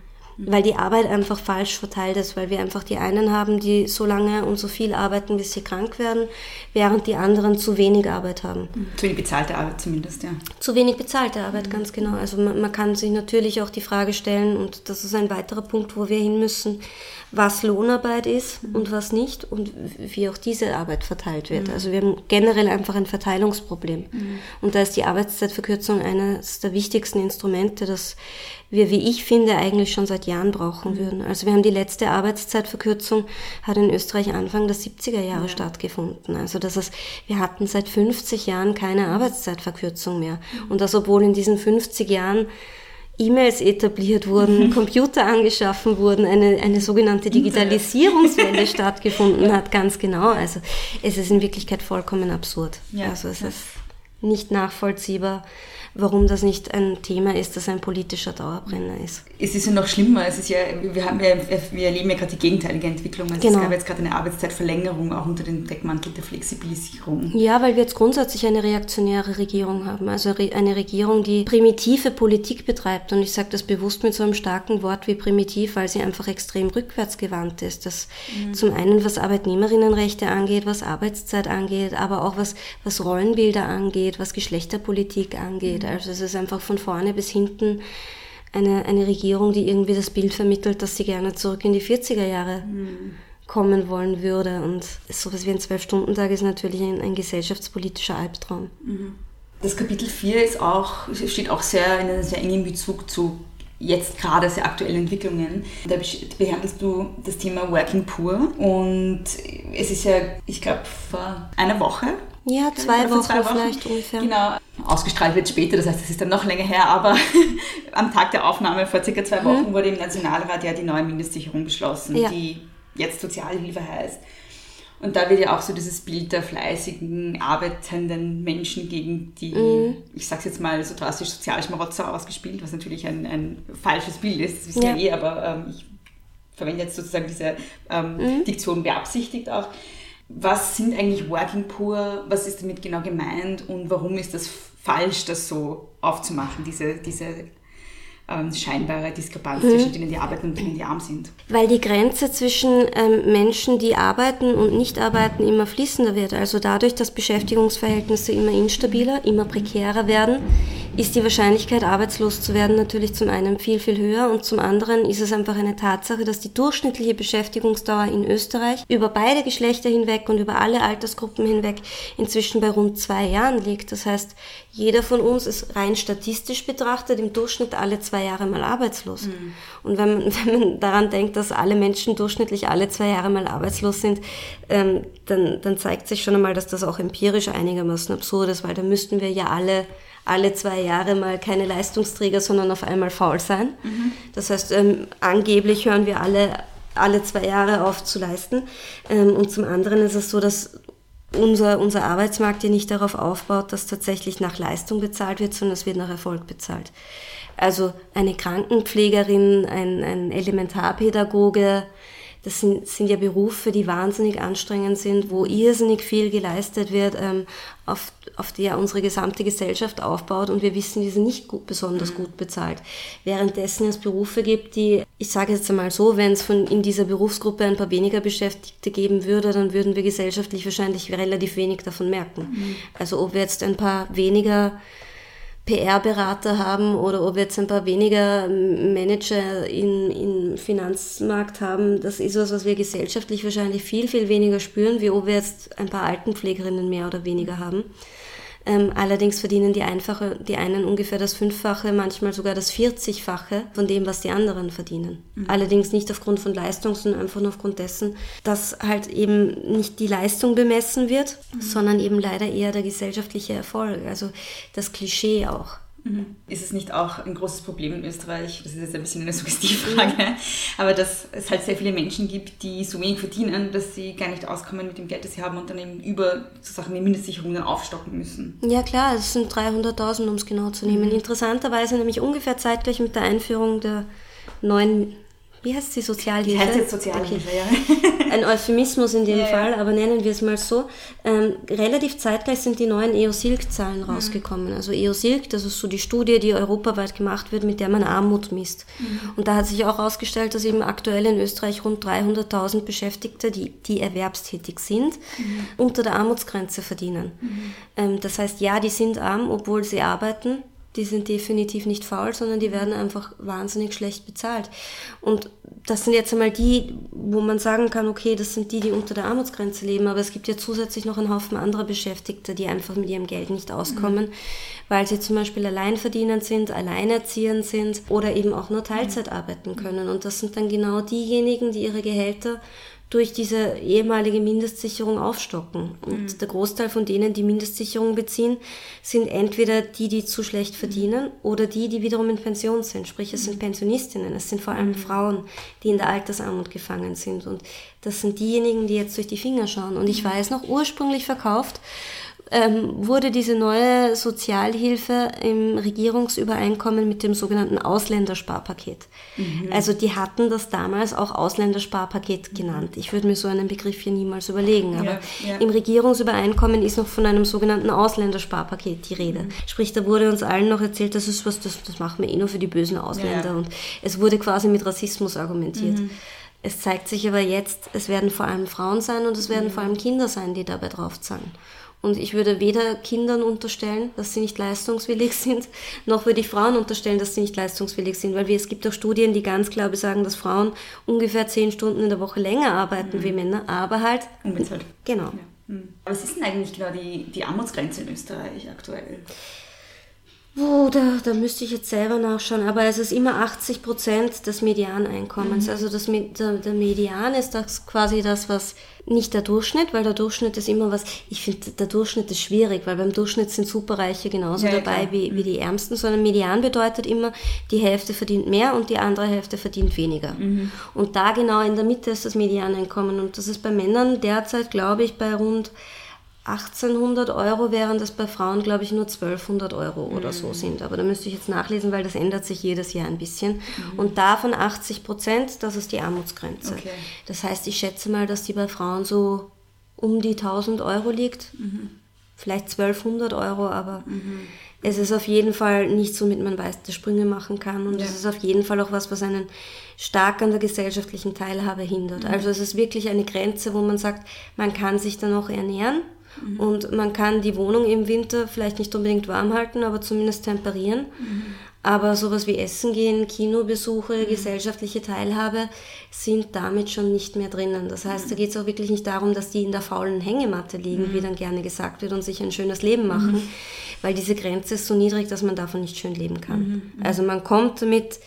Weil die Arbeit einfach falsch verteilt ist, weil wir einfach die einen haben, die so lange und so viel arbeiten, bis sie krank werden, während die anderen zu wenig Arbeit haben. Mhm. Zu wenig bezahlte Arbeit zumindest, ja. Zu wenig bezahlte Arbeit, mhm. ganz genau. Also man, man kann sich natürlich auch die Frage stellen, und das ist ein weiterer Punkt, wo wir hin müssen, was Lohnarbeit ist mhm. und was nicht und wie auch diese Arbeit verteilt wird. Mhm. Also wir haben generell einfach ein Verteilungsproblem. Mhm. Und da ist die Arbeitszeitverkürzung eines der wichtigsten Instrumente, das wir, wie ich finde, eigentlich schon seit Jahren brauchen mhm. würden. Also wir haben die letzte Arbeitszeitverkürzung, hat in Österreich Anfang der 70er Jahre ja. stattgefunden. Also das ist, wir hatten seit 50 Jahren keine Arbeitszeitverkürzung mehr. Mhm. Und das, obwohl in diesen 50 Jahren E-Mails etabliert wurden, mhm. Computer angeschaffen wurden, eine, eine sogenannte Digitalisierungswelle stattgefunden hat, ganz genau. Also es ist in Wirklichkeit vollkommen absurd. Ja, also es ja. ist nicht nachvollziehbar, warum das nicht ein Thema ist, das ein politischer Dauerbrenner ist. Es ist ja noch schlimmer. Es ist ja, wir, haben ja, wir erleben ja gerade die gegenteilige Entwicklung. Also genau. Es gab jetzt gerade eine Arbeitszeitverlängerung, auch unter dem Deckmantel der Flexibilisierung. Ja, weil wir jetzt grundsätzlich eine reaktionäre Regierung haben. Also eine Regierung, die primitive Politik betreibt. Und ich sage das bewusst mit so einem starken Wort wie primitiv, weil sie einfach extrem rückwärtsgewandt ist. Das mhm. zum einen, was Arbeitnehmerinnenrechte angeht, was Arbeitszeit angeht, aber auch was, was Rollenbilder angeht, was Geschlechterpolitik angeht geht. Also es ist einfach von vorne bis hinten eine, eine Regierung, die irgendwie das Bild vermittelt, dass sie gerne zurück in die 40er Jahre mhm. kommen wollen würde. Und sowas wie ein Zwölf-Stunden-Tag ist natürlich ein, ein gesellschaftspolitischer Albtraum. Mhm. Das Kapitel 4 ist auch, steht auch sehr in einem sehr engen Bezug zu jetzt gerade sehr aktuelle Entwicklungen. Da behandelst du das Thema Working Poor und es ist ja, ich glaube, vor einer Woche ja, zwei Wochen, zwei Wochen vielleicht ungefähr. Genau. Ausgestrahlt wird später, das heißt, es ist dann noch länger her, aber am Tag der Aufnahme vor circa zwei Wochen mhm. wurde im Nationalrat ja die neue Mindestsicherung beschlossen, ja. die jetzt Sozialhilfe heißt. Und da wird ja auch so dieses Bild der fleißigen, arbeitenden Menschen gegen die, mhm. ich sag's jetzt mal so drastisch, Sozialschmarotzer ausgespielt, was natürlich ein, ein falsches Bild ist, das wissen ja. wir eh, aber ähm, ich verwende jetzt sozusagen diese ähm, mhm. Diktion beabsichtigt auch. Was sind eigentlich Working Poor? Was ist damit genau gemeint und warum ist das falsch, das so aufzumachen, diese, diese ähm, scheinbare Diskrepanz mhm. zwischen denen, die arbeiten und denen, die arm sind. Weil die Grenze zwischen ähm, Menschen, die arbeiten und nicht arbeiten, immer fließender wird. Also dadurch, dass Beschäftigungsverhältnisse immer instabiler, immer prekärer werden, ist die Wahrscheinlichkeit, arbeitslos zu werden, natürlich zum einen viel, viel höher und zum anderen ist es einfach eine Tatsache, dass die durchschnittliche Beschäftigungsdauer in Österreich über beide Geschlechter hinweg und über alle Altersgruppen hinweg inzwischen bei rund zwei Jahren liegt. Das heißt, jeder von uns ist rein statistisch betrachtet im Durchschnitt alle zwei Jahre mal arbeitslos. Mhm. Und wenn man, wenn man daran denkt, dass alle Menschen durchschnittlich alle zwei Jahre mal arbeitslos sind, ähm, dann, dann zeigt sich schon einmal, dass das auch empirisch einigermaßen absurd ist, weil da müssten wir ja alle alle zwei Jahre mal keine Leistungsträger, sondern auf einmal faul sein. Mhm. Das heißt, ähm, angeblich hören wir alle alle zwei Jahre auf zu leisten. Ähm, und zum anderen ist es so, dass unser, unser Arbeitsmarkt ja nicht darauf aufbaut, dass tatsächlich nach Leistung bezahlt wird, sondern es wird nach Erfolg bezahlt. Also eine Krankenpflegerin, ein, ein Elementarpädagoge, das sind, sind ja Berufe, die wahnsinnig anstrengend sind, wo irrsinnig viel geleistet wird, ähm, auf, auf die ja unsere gesamte Gesellschaft aufbaut und wir wissen, die sind nicht gut, besonders mhm. gut bezahlt. Währenddessen es Berufe gibt, die, ich sage jetzt einmal so, wenn es von in dieser Berufsgruppe ein paar weniger Beschäftigte geben würde, dann würden wir gesellschaftlich wahrscheinlich relativ wenig davon merken. Mhm. Also ob wir jetzt ein paar weniger PR-Berater haben oder ob wir jetzt ein paar weniger Manager im, im Finanzmarkt haben, das ist was, was wir gesellschaftlich wahrscheinlich viel, viel weniger spüren, wie ob wir jetzt ein paar Altenpflegerinnen mehr oder weniger haben. Ähm, allerdings verdienen die, einfache, die einen ungefähr das Fünffache, manchmal sogar das Vierzigfache von dem, was die anderen verdienen. Mhm. Allerdings nicht aufgrund von Leistung, sondern einfach nur aufgrund dessen, dass halt eben nicht die Leistung bemessen wird, mhm. sondern eben leider eher der gesellschaftliche Erfolg, also das Klischee auch. Mhm. Ist es nicht auch ein großes Problem in Österreich, das ist jetzt ein bisschen eine Suggestivfrage, mhm. aber dass es halt sehr viele Menschen gibt, die so wenig verdienen, dass sie gar nicht auskommen mit dem Geld, das sie haben und dann eben über so Sachen wie Mindestsicherung dann aufstocken müssen. Ja klar, es sind 300.000, um es genau zu nehmen. Mhm. Interessanterweise nämlich ungefähr zeitgleich mit der Einführung der neuen wie heißt sie, Sozialhilfe? Die heißt jetzt Sozialhilfe, okay. ja. Ein Euphemismus in dem ja, Fall, aber nennen wir es mal so. Ähm, relativ zeitgleich sind die neuen EOSILK-Zahlen mhm. rausgekommen. Also EOSILK, das ist so die Studie, die europaweit gemacht wird, mit der man Armut misst. Mhm. Und da hat sich auch herausgestellt, dass eben aktuell in Österreich rund 300.000 Beschäftigte, die, die erwerbstätig sind, mhm. unter der Armutsgrenze verdienen. Mhm. Ähm, das heißt, ja, die sind arm, obwohl sie arbeiten, die sind definitiv nicht faul, sondern die werden einfach wahnsinnig schlecht bezahlt. Und das sind jetzt einmal die, wo man sagen kann, okay, das sind die, die unter der Armutsgrenze leben, aber es gibt ja zusätzlich noch einen Haufen anderer Beschäftigte, die einfach mit ihrem Geld nicht auskommen, mhm. weil sie zum Beispiel alleinverdienend sind, alleinerziehend sind oder eben auch nur Teilzeit arbeiten können. Und das sind dann genau diejenigen, die ihre Gehälter durch diese ehemalige Mindestsicherung aufstocken. Und mhm. der Großteil von denen, die Mindestsicherung beziehen, sind entweder die, die zu schlecht verdienen oder die, die wiederum in Pension sind. Sprich, es sind mhm. Pensionistinnen, es sind vor allem mhm. Frauen, die in der Altersarmut gefangen sind. Und das sind diejenigen, die jetzt durch die Finger schauen. Und ich mhm. weiß noch, ursprünglich verkauft ähm, wurde diese neue Sozialhilfe im Regierungsübereinkommen mit dem sogenannten Ausländersparpaket. Mhm. Also die hatten das damals auch Ausländersparpaket genannt. Ich würde mir so einen Begriff hier niemals überlegen, aber ja, ja. im Regierungsübereinkommen ist noch von einem sogenannten Ausländersparpaket die Rede. Mhm. Sprich, da wurde uns allen noch erzählt, das ist was, das, das machen wir eh nur für die bösen Ausländer ja, und es wurde quasi mit Rassismus argumentiert. Mhm. Es zeigt sich aber jetzt, es werden vor allem Frauen sein und es werden mhm. vor allem Kinder sein, die dabei draufzahlen. Und ich würde weder Kindern unterstellen, dass sie nicht leistungswillig sind, noch würde ich Frauen unterstellen, dass sie nicht leistungswillig sind, weil wir, es gibt auch Studien, die ganz klar besagen, dass Frauen ungefähr zehn Stunden in der Woche länger arbeiten mhm. wie Männer, aber halt unbezahlt. Genau. Ja. Mhm. Was ist denn eigentlich genau die, die Armutsgrenze in Österreich aktuell? Oh, da, da müsste ich jetzt selber nachschauen, aber es ist immer 80 Prozent des Medianeinkommens. Also das, der, der Median ist das quasi das, was nicht der Durchschnitt, weil der Durchschnitt ist immer was, ich finde, der Durchschnitt ist schwierig, weil beim Durchschnitt sind Superreiche genauso Ja, dabei klar. wie, wie die Ärmsten, sondern Median bedeutet immer, die Hälfte verdient mehr und die andere Hälfte verdient weniger. Und da genau in der Mitte ist das Medianeinkommen und das ist bei Männern derzeit, glaube ich, bei rund 1800 Euro, während es bei Frauen, glaube ich, nur 1200 Euro oder Mhm. so sind. Aber da müsste ich jetzt nachlesen, weil das ändert sich jedes Jahr ein bisschen. Mhm. Und davon 80 Prozent, das ist die Armutsgrenze. Okay. Das heißt, ich schätze mal, dass die bei Frauen so um die 1000 Euro liegt. Mhm. Vielleicht 1200 Euro, aber es ist auf jeden Fall nichts, womit man weite Sprünge machen kann. Und Ja. es ist auf jeden Fall auch was, was einen stark an der gesellschaftlichen Teilhabe hindert. Mhm. Also es ist wirklich eine Grenze, wo man sagt, man kann sich dann auch ernähren. Mhm. Und man kann die Wohnung im Winter vielleicht nicht unbedingt warm halten, aber zumindest temperieren. Mhm. Aber sowas wie Essen gehen, Kinobesuche, gesellschaftliche Teilhabe sind damit schon nicht mehr drinnen. Das heißt, da geht es auch wirklich nicht darum, dass die in der faulen Hängematte liegen, wie dann gerne gesagt wird, und sich ein schönes Leben machen, weil diese Grenze ist so niedrig, dass man davon nicht schön leben kann. Also man kommt damit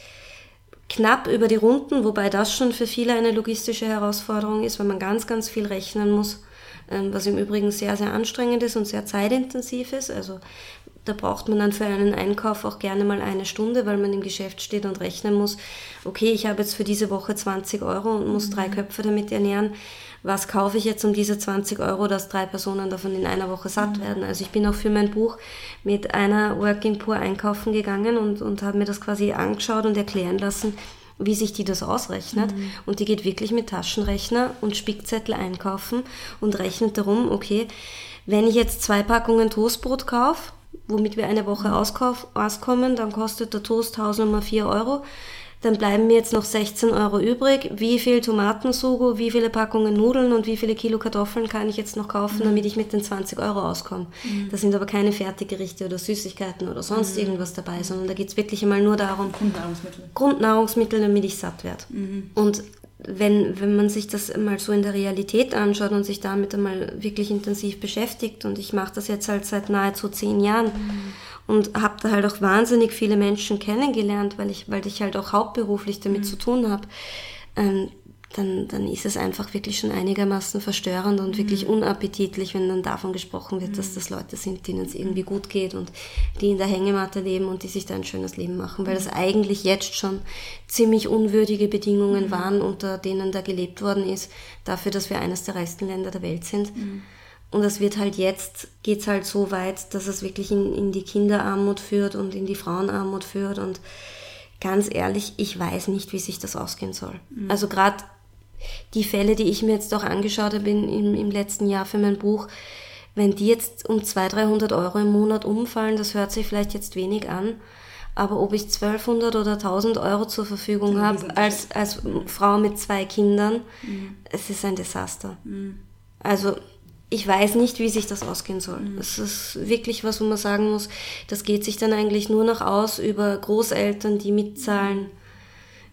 knapp über die Runden, wobei das schon für viele eine logistische Herausforderung ist, weil man ganz, ganz viel rechnen muss, was im Übrigen sehr, sehr anstrengend ist und sehr zeitintensiv ist. Also da braucht man dann für einen Einkauf auch gerne mal eine Stunde, weil man im Geschäft steht und rechnen muss, okay, ich habe jetzt für diese Woche 20 Euro und muss drei Köpfe damit ernähren. Was kaufe ich jetzt um diese 20 Euro, dass drei Personen davon in einer Woche satt werden? Also ich bin auch für mein Buch mit einer Working Poor einkaufen gegangen und, und habe mir das quasi angeschaut und erklären lassen, wie sich die das ausrechnet. Und die geht wirklich mit Taschenrechner und Spickzettel einkaufen und rechnet darum, okay, wenn ich jetzt zwei Packungen Toastbrot kaufe, womit wir eine Woche auskauf, auskommen, dann kostet der Toast Hausnummer 4 Euro. Dann bleiben mir jetzt noch 16 Euro übrig. Wie viel Tomatensugo, wie viele Packungen Nudeln und wie viele Kilo Kartoffeln kann ich jetzt noch kaufen, damit ich mit den 20 Euro auskomme? Da sind aber keine Fertiggerichte oder Süßigkeiten oder sonst irgendwas dabei, sondern da geht es wirklich einmal nur darum, Grundnahrungsmittel. Grundnahrungsmittel, damit ich satt werde. Und wenn, wenn man sich das mal so in der Realität anschaut und sich damit einmal wirklich intensiv beschäftigt, und ich mache das jetzt halt seit nahezu zehn Jahren und habe da halt auch wahnsinnig viele Menschen kennengelernt, weil ich, weil ich halt auch hauptberuflich damit zu tun habe, ähm, dann, dann ist es einfach wirklich schon einigermaßen verstörend und wirklich unappetitlich, wenn dann davon gesprochen wird, dass das Leute sind, denen es irgendwie gut geht und die in der Hängematte leben und die sich da ein schönes Leben machen, weil das eigentlich jetzt schon ziemlich unwürdige Bedingungen waren, unter denen da gelebt worden ist, dafür, dass wir eines der reichsten Länder der Welt sind. Und das wird halt jetzt, geht's halt so weit, dass es wirklich in, in die Kinderarmut führt und in die Frauenarmut führt. Und ganz ehrlich, ich weiß nicht, wie sich das ausgehen soll. Also gerade die Fälle, die ich mir jetzt auch angeschaut habe in, im, im letzten Jahr für mein Buch, wenn die jetzt um 200, 300 Euro im Monat umfallen, das hört sich vielleicht jetzt wenig an, aber ob ich 1200 oder 1000 Euro zur Verfügung habe als, als Frau mit zwei Kindern, es ist ein Desaster. Also ich weiß nicht, wie sich das ausgehen soll. Das ist wirklich was, wo man sagen muss, das geht sich dann eigentlich nur noch aus über Großeltern, die mitzahlen,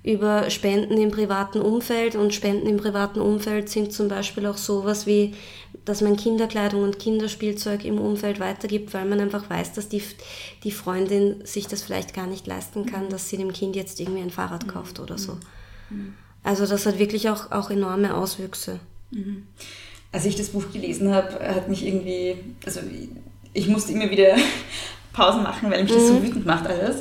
über Spenden im privaten Umfeld. Und Spenden im privaten Umfeld sind zum Beispiel auch sowas wie, dass man Kinderkleidung und Kinderspielzeug im Umfeld weitergibt, weil man einfach weiß, dass die, die Freundin sich das vielleicht gar nicht leisten kann, dass sie dem Kind jetzt irgendwie ein Fahrrad kauft oder so. Also das hat wirklich auch, auch enorme Auswüchse. Als ich das Buch gelesen habe, hat mich irgendwie, also ich musste immer wieder Pausen machen, weil mich das so wütend macht alles.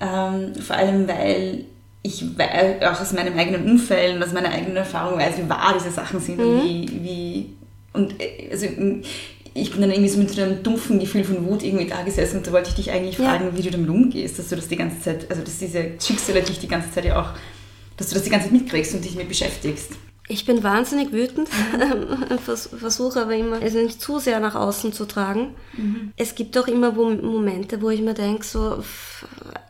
Ähm, vor allem, weil ich auch aus meinem eigenen Umfeld und aus meiner eigenen Erfahrung weiß, wie wahr diese Sachen sind und wie, wie und äh, also ich bin dann irgendwie so mit so einem dumpfen Gefühl von Wut irgendwie da gesessen und da wollte ich dich eigentlich Ja. fragen, wie du damit umgehst, dass du das die ganze Zeit, also dass diese Schicksale dich die ganze Zeit ja auch, dass du das die ganze Zeit mitkriegst und dich mit beschäftigst. Ich bin wahnsinnig wütend, vers versuche aber immer, es nicht zu sehr nach außen zu tragen. Es gibt auch immer Momente, wo ich mir denke, so,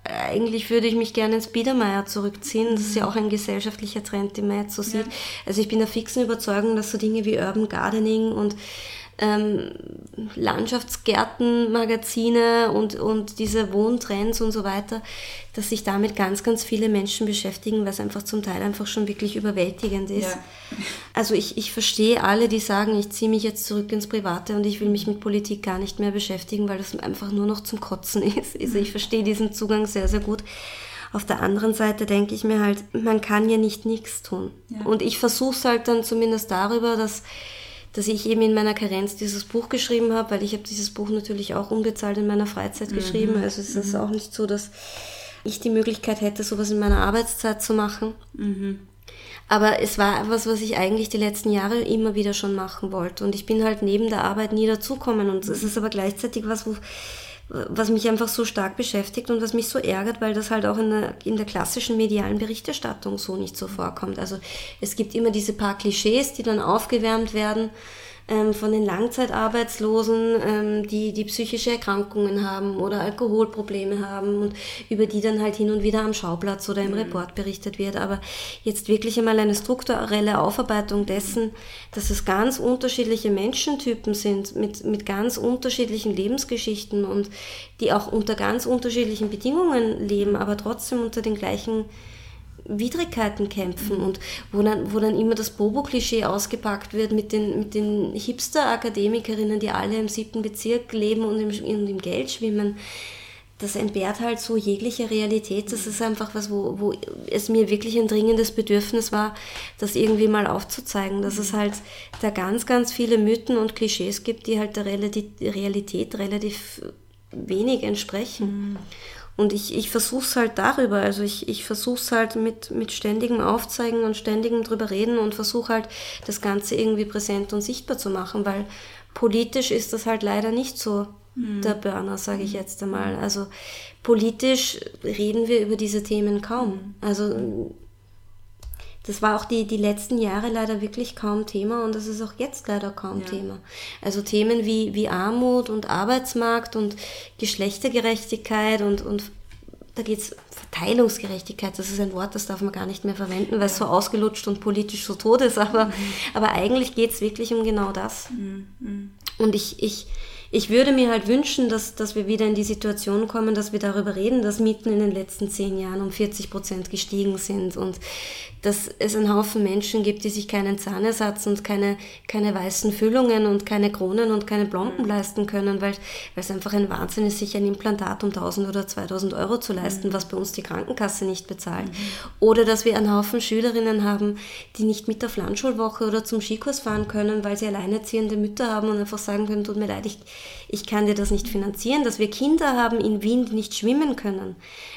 eigentlich würde ich mich gerne ins Biedermeier zurückziehen. Das ist ja auch ein gesellschaftlicher Trend, den man jetzt so sieht. Also ich bin der fixen Überzeugung, dass so Dinge wie Urban Gardening und ähm, Landschaftsgärten, Magazine und, und diese Wohntrends und so weiter, dass sich damit ganz, ganz viele Menschen beschäftigen, was einfach zum Teil einfach schon wirklich überwältigend ist. Ja. Also ich, ich verstehe alle, die sagen, ich ziehe mich jetzt zurück ins Private und ich will mich mit Politik gar nicht mehr beschäftigen, weil das einfach nur noch zum Kotzen ist. Also ich verstehe diesen Zugang sehr, sehr gut. Auf der anderen Seite denke ich mir halt, man kann ja nicht nichts tun. Ja. Und ich versuche es halt dann zumindest darüber, dass dass ich eben in meiner Karenz dieses Buch geschrieben habe, weil ich habe dieses Buch natürlich auch unbezahlt in meiner Freizeit mhm. geschrieben. Also es ist mhm. auch nicht so, dass ich die Möglichkeit hätte, sowas in meiner Arbeitszeit zu machen. Mhm. Aber es war etwas, was ich eigentlich die letzten Jahre immer wieder schon machen wollte. Und ich bin halt neben der Arbeit nie dazukommen. Und es ist aber gleichzeitig was, wo was mich einfach so stark beschäftigt und was mich so ärgert, weil das halt auch in der, in der klassischen medialen Berichterstattung so nicht so vorkommt. Also es gibt immer diese paar Klischees, die dann aufgewärmt werden ähm, von den Langzeitarbeitslosen, ähm, die, die psychische Erkrankungen haben oder Alkoholprobleme haben und über die dann halt hin und wieder am Schauplatz oder im mhm. Report berichtet wird. Aber jetzt wirklich einmal eine strukturelle Aufarbeitung dessen, dass es ganz unterschiedliche Menschentypen sind mit, mit ganz unterschiedlichen Lebensgeschichten und die auch unter ganz unterschiedlichen Bedingungen leben, aber trotzdem unter den gleichen Widrigkeiten kämpfen und wo dann, wo dann immer das Bobo-Klischee ausgepackt wird mit den, mit den Hipster-Akademikerinnen, die alle im siebten Bezirk leben und im, und im Geld schwimmen. Das entbehrt halt so jegliche Realität. Das ist einfach was, wo, wo es mir wirklich ein dringendes Bedürfnis war, das irgendwie mal aufzuzeigen, dass es halt da ganz, ganz viele Mythen und Klischees gibt, die halt der Realität relativ wenig entsprechen. Mhm. Und ich, ich versuche es halt darüber. Also ich, ich versuche es halt mit, mit ständigem Aufzeigen und ständigem drüber reden und versuche halt das Ganze irgendwie präsent und sichtbar zu machen, weil politisch ist das halt leider nicht so mhm. der Burner, sage ich jetzt einmal. Also politisch reden wir über diese Themen kaum. Also das war auch die, die letzten Jahre leider wirklich kaum Thema und das ist auch jetzt leider kaum ja. Thema. Also Themen wie, wie Armut und Arbeitsmarkt und Geschlechtergerechtigkeit und, und da geht es Verteilungsgerechtigkeit, das ist ein Wort, das darf man gar nicht mehr verwenden, weil es so ausgelutscht und politisch so tot ist, aber, mhm. aber eigentlich geht es wirklich um genau das. Mhm. Und ich, ich, ich würde mir halt wünschen, dass, dass wir wieder in die Situation kommen, dass wir darüber reden, dass Mieten in den letzten zehn Jahren um 40 Prozent gestiegen sind und dass es einen Haufen Menschen gibt, die sich keinen Zahnersatz und keine, keine weißen Füllungen und keine Kronen und keine Blomben mhm. leisten können, weil, weil es einfach ein Wahnsinn ist, sich ein Implantat um 1000 oder 2000 Euro zu leisten, mhm. was bei uns die Krankenkasse nicht bezahlt. Mhm. Oder dass wir einen Haufen Schülerinnen haben, die nicht mit auf Landschulwoche oder zum Skikurs fahren können, weil sie alleinerziehende Mütter haben und einfach sagen können, tut mir leid, ich, ich kann dir das nicht finanzieren. Dass wir Kinder haben in Wien, die nicht schwimmen können,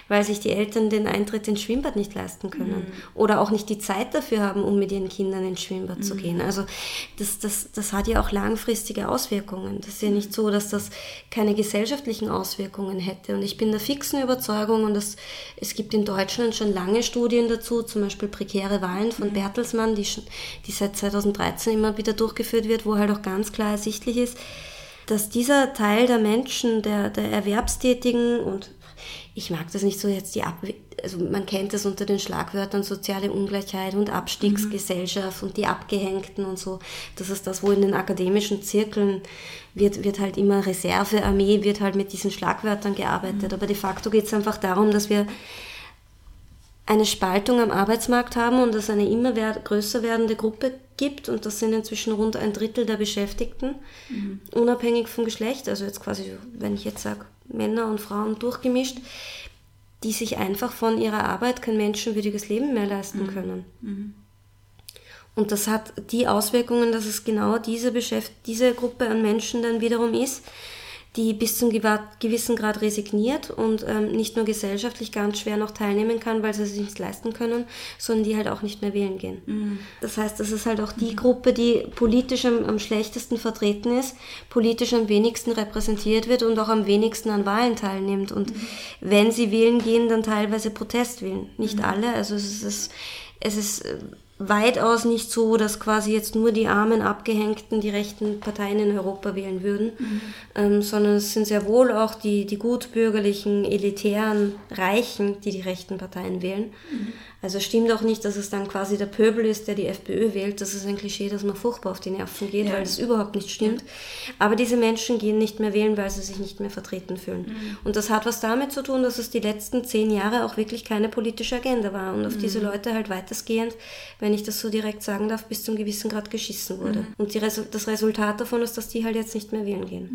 weil sich die Eltern den Eintritt ins Schwimmbad nicht leisten können. Mhm. Oder auch nicht die Zeit dafür haben, um mit ihren Kindern ins Schwimmbad mhm. zu gehen. Also das, das, das hat ja auch langfristige Auswirkungen. Das ist ja nicht so, dass das keine gesellschaftlichen Auswirkungen hätte. Und ich bin der fixen Überzeugung, und das, es gibt in Deutschland schon lange Studien dazu, zum Beispiel Prekäre Wahlen von mhm. Bertelsmann, die, schon, die seit 2013 immer wieder durchgeführt wird, wo halt auch ganz klar ersichtlich ist, dass dieser Teil der Menschen, der, der Erwerbstätigen und ich mag das nicht so jetzt die Ab also man kennt das unter den Schlagwörtern soziale Ungleichheit und Abstiegsgesellschaft mhm. und die Abgehängten und so. Das ist das, wo in den akademischen Zirkeln wird, wird halt immer Reservearmee, wird halt mit diesen Schlagwörtern gearbeitet. Mhm. Aber de facto geht es einfach darum, dass wir eine Spaltung am Arbeitsmarkt haben und es eine immer größer werdende Gruppe gibt und das sind inzwischen rund ein Drittel der Beschäftigten, mhm. unabhängig vom Geschlecht, also jetzt quasi, wenn ich jetzt sage, Männer und Frauen durchgemischt, die sich einfach von ihrer Arbeit kein menschenwürdiges Leben mehr leisten mhm. können. Mhm. Und das hat die Auswirkungen, dass es genau diese, Beschäft diese Gruppe an Menschen dann wiederum ist, die bis zum gewissen Grad resigniert und ähm, nicht nur gesellschaftlich ganz schwer noch teilnehmen kann, weil sie es sich nicht leisten können, sondern die halt auch nicht mehr wählen gehen. Mhm. Das heißt, das ist halt auch die Gruppe, die politisch am, am, schlechtesten vertreten ist, politisch am wenigsten repräsentiert wird und auch am wenigsten an Wahlen teilnimmt. Und mhm. wenn sie wählen gehen, dann teilweise Protest wählen. Nicht mhm. alle, also es ist, es ist weitaus nicht so, dass quasi jetzt nur die armen Abgehängten die rechten Parteien in Europa wählen würden, mhm. ähm, sondern es sind sehr wohl auch die, die gutbürgerlichen, elitären Reichen, die die rechten Parteien wählen. Mhm. Also stimmt auch nicht, dass es dann quasi der Pöbel ist, der die FPÖ wählt. Das ist ein Klischee, das mir furchtbar auf die Nerven geht, ja. weil das überhaupt nicht stimmt. Aber diese Menschen gehen nicht mehr wählen, weil sie sich nicht mehr vertreten fühlen. Mhm. Und das hat was damit zu tun, dass es die letzten zehn Jahre auch wirklich keine politische Agenda war und auf mhm. diese Leute halt weitestgehend, wenn ich das so direkt sagen darf, bis zum gewissen Grad geschissen wurde. Mhm. Und Resu das Resultat davon ist, dass die halt jetzt nicht mehr wählen gehen.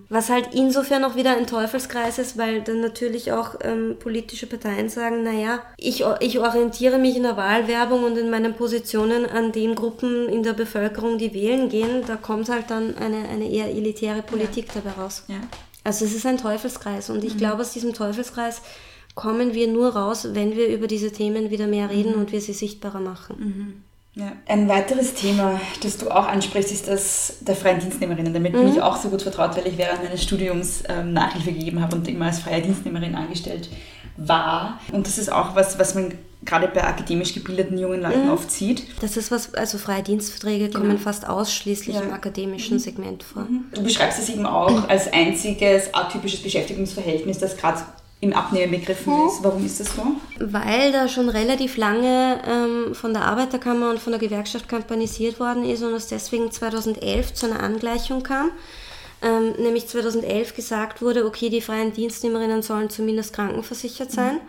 Mhm. Was halt insofern auch wieder ein Teufelskreis ist, weil dann natürlich auch ähm, politische Parteien sagen, naja, ich, ich orientiere mich in der Wahlwerbung und in meinen Positionen an den Gruppen in der Bevölkerung, die wählen gehen, da kommt halt dann eine, eine eher elitäre Politik ja. dabei raus. Ja. Also es ist ein Teufelskreis und ich mhm. glaube, aus diesem Teufelskreis kommen wir nur raus, wenn wir über diese Themen wieder mehr reden mhm. und wir sie sichtbarer machen. Ja. Ein weiteres Thema, das du auch ansprichst, ist das der freien Dienstnehmerinnen. Damit bin mhm. ich auch so gut vertraut, weil ich während meines Studiums ähm, Nachhilfe gegeben habe und immer als freie Dienstnehmerin angestellt war. Und das ist auch was, was man gerade bei akademisch gebildeten jungen Leuten mhm. oft sieht. Das ist was, also freie Dienstverträge genau. kommen fast ausschließlich ja. im akademischen mhm. Segment vor. Mhm. Du beschreibst es eben auch als einziges atypisches Beschäftigungsverhältnis, das gerade im Abnehmen begriffen mhm. ist. Warum ist das so? Weil da schon relativ lange ähm, von der Arbeiterkammer und von der Gewerkschaft kampanisiert worden ist und es deswegen 2011 zu einer Angleichung kam. Ähm, nämlich 2011 gesagt wurde, okay, die freien Dienstnehmerinnen sollen zumindest krankenversichert sein. Mhm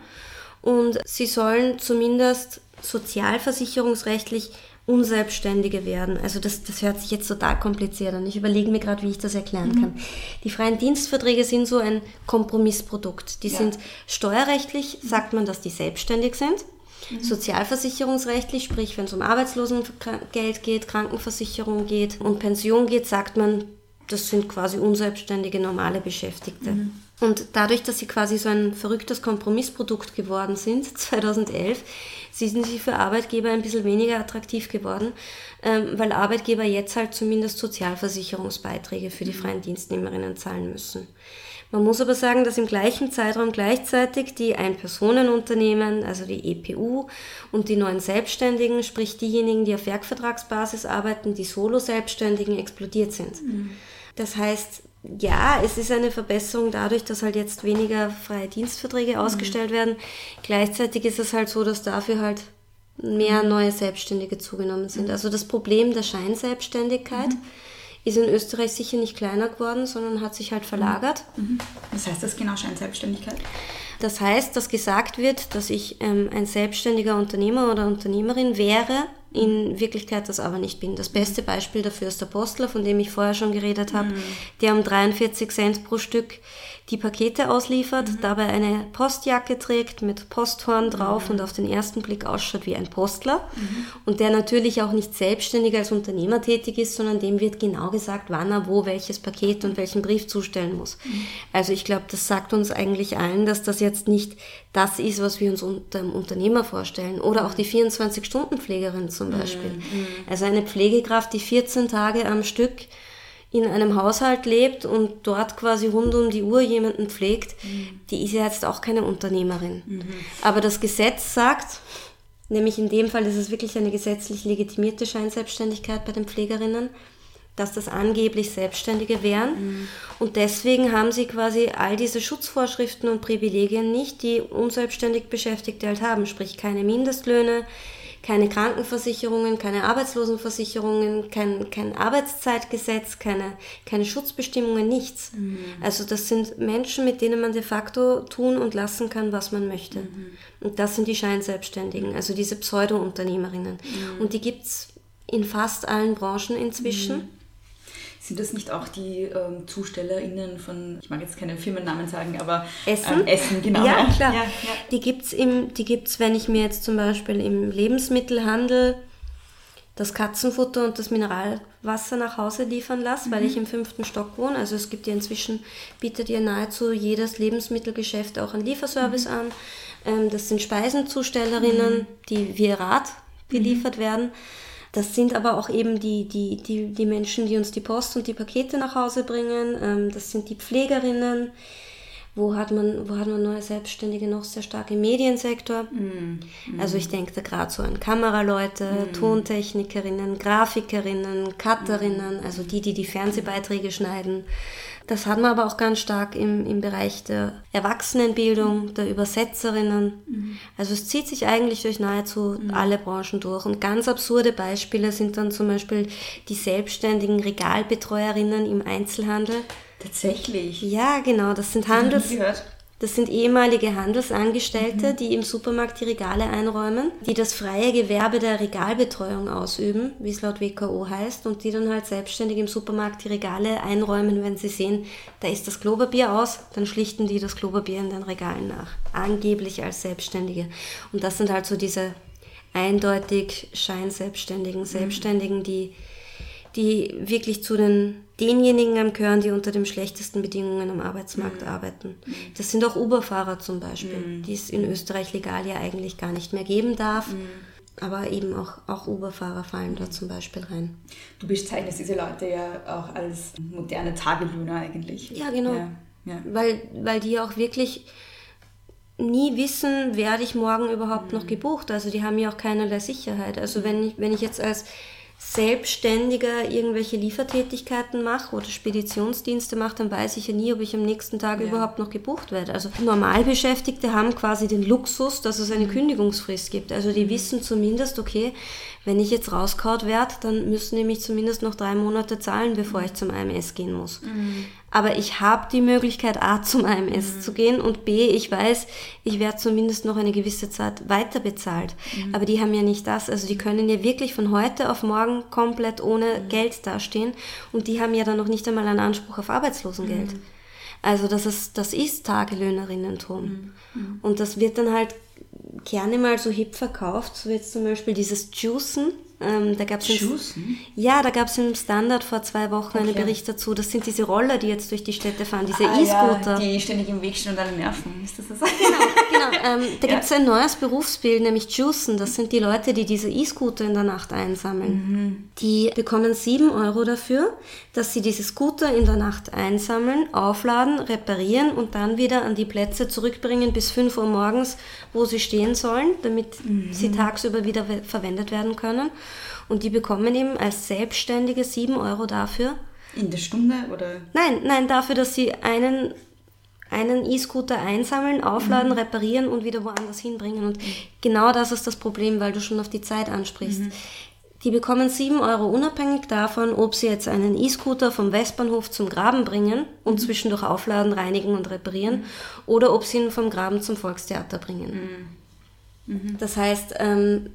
und sie sollen zumindest sozialversicherungsrechtlich Unselbstständige werden. Also das, das hört sich jetzt total kompliziert an. Ich überlege mir gerade, wie ich das erklären mhm. kann. Die freien Dienstverträge sind so ein Kompromissprodukt. Die ja. sind steuerrechtlich, sagt man, dass die selbstständig sind. Mhm. Sozialversicherungsrechtlich, sprich wenn es um Arbeitslosengeld geht, Krankenversicherung geht und Pension geht, sagt man, das sind quasi unselbstständige normale Beschäftigte. Mhm. Und dadurch, dass sie quasi so ein verrücktes Kompromissprodukt geworden sind, 2011, sind sie für Arbeitgeber ein bisschen weniger attraktiv geworden, ähm, weil Arbeitgeber jetzt halt zumindest Sozialversicherungsbeiträge für die freien Dienstnehmerinnen zahlen müssen. Man muss aber sagen, dass im gleichen Zeitraum gleichzeitig die Ein-Personen-Unternehmen, also die EPU und die neuen Selbstständigen, sprich diejenigen, die auf Werkvertragsbasis arbeiten, die Solo-Selbstständigen explodiert sind. Mhm. Das heißt, ja, es ist eine Verbesserung dadurch, dass halt jetzt weniger freie Dienstverträge mhm. ausgestellt werden. Gleichzeitig ist es halt so, dass dafür halt mehr mhm. neue Selbstständige zugenommen sind. Mhm. Also das Problem der Scheinselbstständigkeit mhm. ist in Österreich sicher nicht kleiner geworden, sondern hat sich halt verlagert. Mhm. Was heißt das genau, Scheinselbstständigkeit? Das heißt, dass gesagt wird, dass ich ähm, ein selbstständiger Unternehmer oder Unternehmerin wäre, in Wirklichkeit das aber nicht bin. Das beste Beispiel dafür ist der Postler, von dem ich vorher schon geredet habe, mhm. der um 43 Cent pro Stück die Pakete ausliefert, mhm. dabei eine Postjacke trägt mit Posthorn drauf mhm. und auf den ersten Blick ausschaut wie ein Postler mhm. und der natürlich auch nicht selbstständig als Unternehmer tätig ist, sondern dem wird genau gesagt, wann er wo welches Paket und welchen Brief zustellen muss. Mhm. Also ich glaube, das sagt uns eigentlich allen, dass das jetzt nicht das ist, was wir uns unter einem Unternehmer vorstellen. Oder auch die 24-Stunden-Pflegerin zum mhm. Beispiel. Mhm. Also eine Pflegekraft, die 14 Tage am Stück in einem Haushalt lebt und dort quasi rund um die Uhr jemanden pflegt, mhm. die ist ja jetzt auch keine Unternehmerin. Mhm. Aber das Gesetz sagt, nämlich in dem Fall ist es wirklich eine gesetzlich legitimierte Scheinselbstständigkeit bei den Pflegerinnen, dass das angeblich Selbstständige wären. Mhm. Und deswegen haben sie quasi all diese Schutzvorschriften und Privilegien nicht, die unselbstständig Beschäftigte halt haben. Sprich keine Mindestlöhne, keine Krankenversicherungen, keine Arbeitslosenversicherungen, kein, kein Arbeitszeitgesetz, keine, keine Schutzbestimmungen, nichts. Mhm. Also das sind Menschen, mit denen man de facto tun und lassen kann, was man möchte. Mhm. Und das sind die Scheinselbstständigen, also diese Pseudo-Unternehmerinnen. Mhm. Und die gibt's in fast allen Branchen inzwischen. Sind das nicht auch die ähm, ZustellerInnen von, ich mag jetzt keine Firmennamen sagen, aber Essen? Ähm, Essen, genau. Ja, klar. Ja, ja. Die gibt es, die gibt's, wenn ich mir jetzt zum Beispiel im Lebensmittelhandel das Katzenfutter und das Mineralwasser nach Hause liefern lasse, mhm. weil ich im fünften Stock wohne. Also es gibt ja inzwischen, bietet ja nahezu jedes Lebensmittelgeschäft auch einen Lieferservice mhm. an. Ähm, das sind Speisenzustellerinnen, mhm. die via Rad beliefert mhm. werden. Das sind aber auch eben die, die, die, die Menschen, die uns die Post und die Pakete nach Hause bringen. Ähm, das sind die Pflegerinnen. Wo hat man, wo hat man neue Selbstständige noch sehr stark im Mediensektor? Mhm. Also ich denke da gerade so an Kameraleute, mhm. Tontechnikerinnen, Grafikerinnen, Cutterinnen, also die, die die Fernsehbeiträge schneiden. Das hat man aber auch ganz stark im, im Bereich der Erwachsenenbildung, der Übersetzerinnen. Mhm. Also es zieht sich eigentlich durch nahezu mhm. alle Branchen durch. Und ganz absurde Beispiele sind dann zum Beispiel die selbstständigen Regalbetreuerinnen im Einzelhandel. Tatsächlich. Ja, genau. Das sind Handels. Das sind ehemalige Handelsangestellte, mhm. die im Supermarkt die Regale einräumen, die das freie Gewerbe der Regalbetreuung ausüben, wie es laut WKO heißt, und die dann halt selbstständig im Supermarkt die Regale einräumen, wenn sie sehen, da ist das Klopapier aus, dann schlichten die das Klopapier in den Regalen nach. Angeblich als Selbstständige. Und das sind halt so diese eindeutig Scheinselbstständigen, Selbstständigen, die die wirklich zu den denjenigen gehören, die unter den schlechtesten Bedingungen am Arbeitsmarkt mhm. arbeiten. Das sind auch Uberfahrer zum Beispiel, mhm. die es in Österreich legal ja eigentlich gar nicht mehr geben darf. Mhm. Aber eben auch, auch Uberfahrer fallen da zum Beispiel rein. Du bezeichnest diese Leute ja auch als moderne Tagelöhner eigentlich. Ja, genau. Ja, ja. Weil, weil die auch wirklich nie wissen, werde ich morgen überhaupt noch mhm. gebucht. Also die haben ja auch keinerlei Sicherheit. Also wenn ich, wenn ich jetzt als Selbstständiger irgendwelche Liefertätigkeiten mache oder Speditionsdienste mache, dann weiß ich ja nie, ob ich am nächsten Tag ja. überhaupt noch gebucht werde. Also Normalbeschäftigte haben quasi den Luxus, dass es eine mhm. Kündigungsfrist gibt. Also die mhm. wissen zumindest, okay, wenn ich jetzt rauskaut werde, dann müssen die mich zumindest noch drei Monate zahlen, bevor mhm. ich zum AMS gehen muss. Mhm. Aber ich habe die Möglichkeit, A, zum AMS mhm. zu gehen und B, ich weiß, ich werde zumindest noch eine gewisse Zeit weiter bezahlt. Mhm. Aber die haben ja nicht das. Also die können ja wirklich von heute auf morgen komplett ohne mhm. Geld dastehen und die haben ja dann noch nicht einmal einen Anspruch auf Arbeitslosengeld. Mhm. Also das ist, das ist Tagelöhnerinnentum. Mhm. Mhm. Und das wird dann halt gerne mal so hip verkauft, so jetzt zum Beispiel dieses Juicen. Ähm, da gab's Juicen? Ja, da gab es im Standard vor zwei Wochen okay. einen Bericht dazu. Das sind diese Roller, die jetzt durch die Städte fahren, diese ah, E-Scooter. Ja, die ständig im Weg stehen und alle nerven. Ist das das? Genau, genau. Ähm, da ja. gibt es ein neues Berufsbild, nämlich Juicen. Das sind die Leute, die diese E-Scooter in der Nacht einsammeln. Mhm. Die bekommen 7 Euro dafür, dass sie diese Scooter in der Nacht einsammeln, aufladen, reparieren und dann wieder an die Plätze zurückbringen bis 5 Uhr morgens, wo sie stehen sollen, damit mhm. sie tagsüber wieder verwendet werden können. Und die bekommen eben als Selbstständige 7 Euro dafür. In der Stunde oder? Nein, nein, dafür, dass sie einen einen E-Scooter einsammeln, aufladen, mhm. reparieren und wieder woanders hinbringen. Und mhm. genau das ist das Problem, weil du schon auf die Zeit ansprichst. Mhm. Die bekommen 7 Euro unabhängig davon, ob sie jetzt einen E-Scooter vom Westbahnhof zum Graben bringen und mhm. zwischendurch aufladen, reinigen und reparieren mhm. oder ob sie ihn vom Graben zum Volkstheater bringen. Mhm. Das heißt, ähm,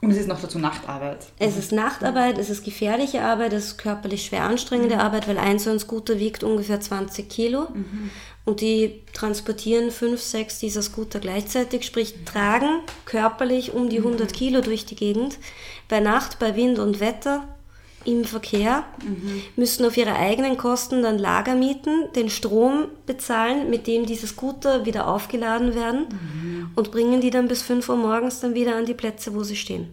und es ist noch dazu Nachtarbeit. Es ist Nachtarbeit, es ist gefährliche Arbeit, es ist körperlich schwer anstrengende mhm. Arbeit, weil ein so ein Scooter wiegt ungefähr 20 Kilo. Mhm. Und die transportieren fünf, sechs dieser Scooter gleichzeitig, sprich tragen körperlich um die 100 mhm. Kilo durch die Gegend. Bei Nacht, bei Wind und Wetter, im Verkehr, mhm. müssen auf ihre eigenen Kosten dann Lager mieten, den Strom bezahlen, mit dem diese Scooter wieder aufgeladen werden mhm. und bringen die dann bis 5 Uhr morgens dann wieder an die Plätze, wo sie stehen.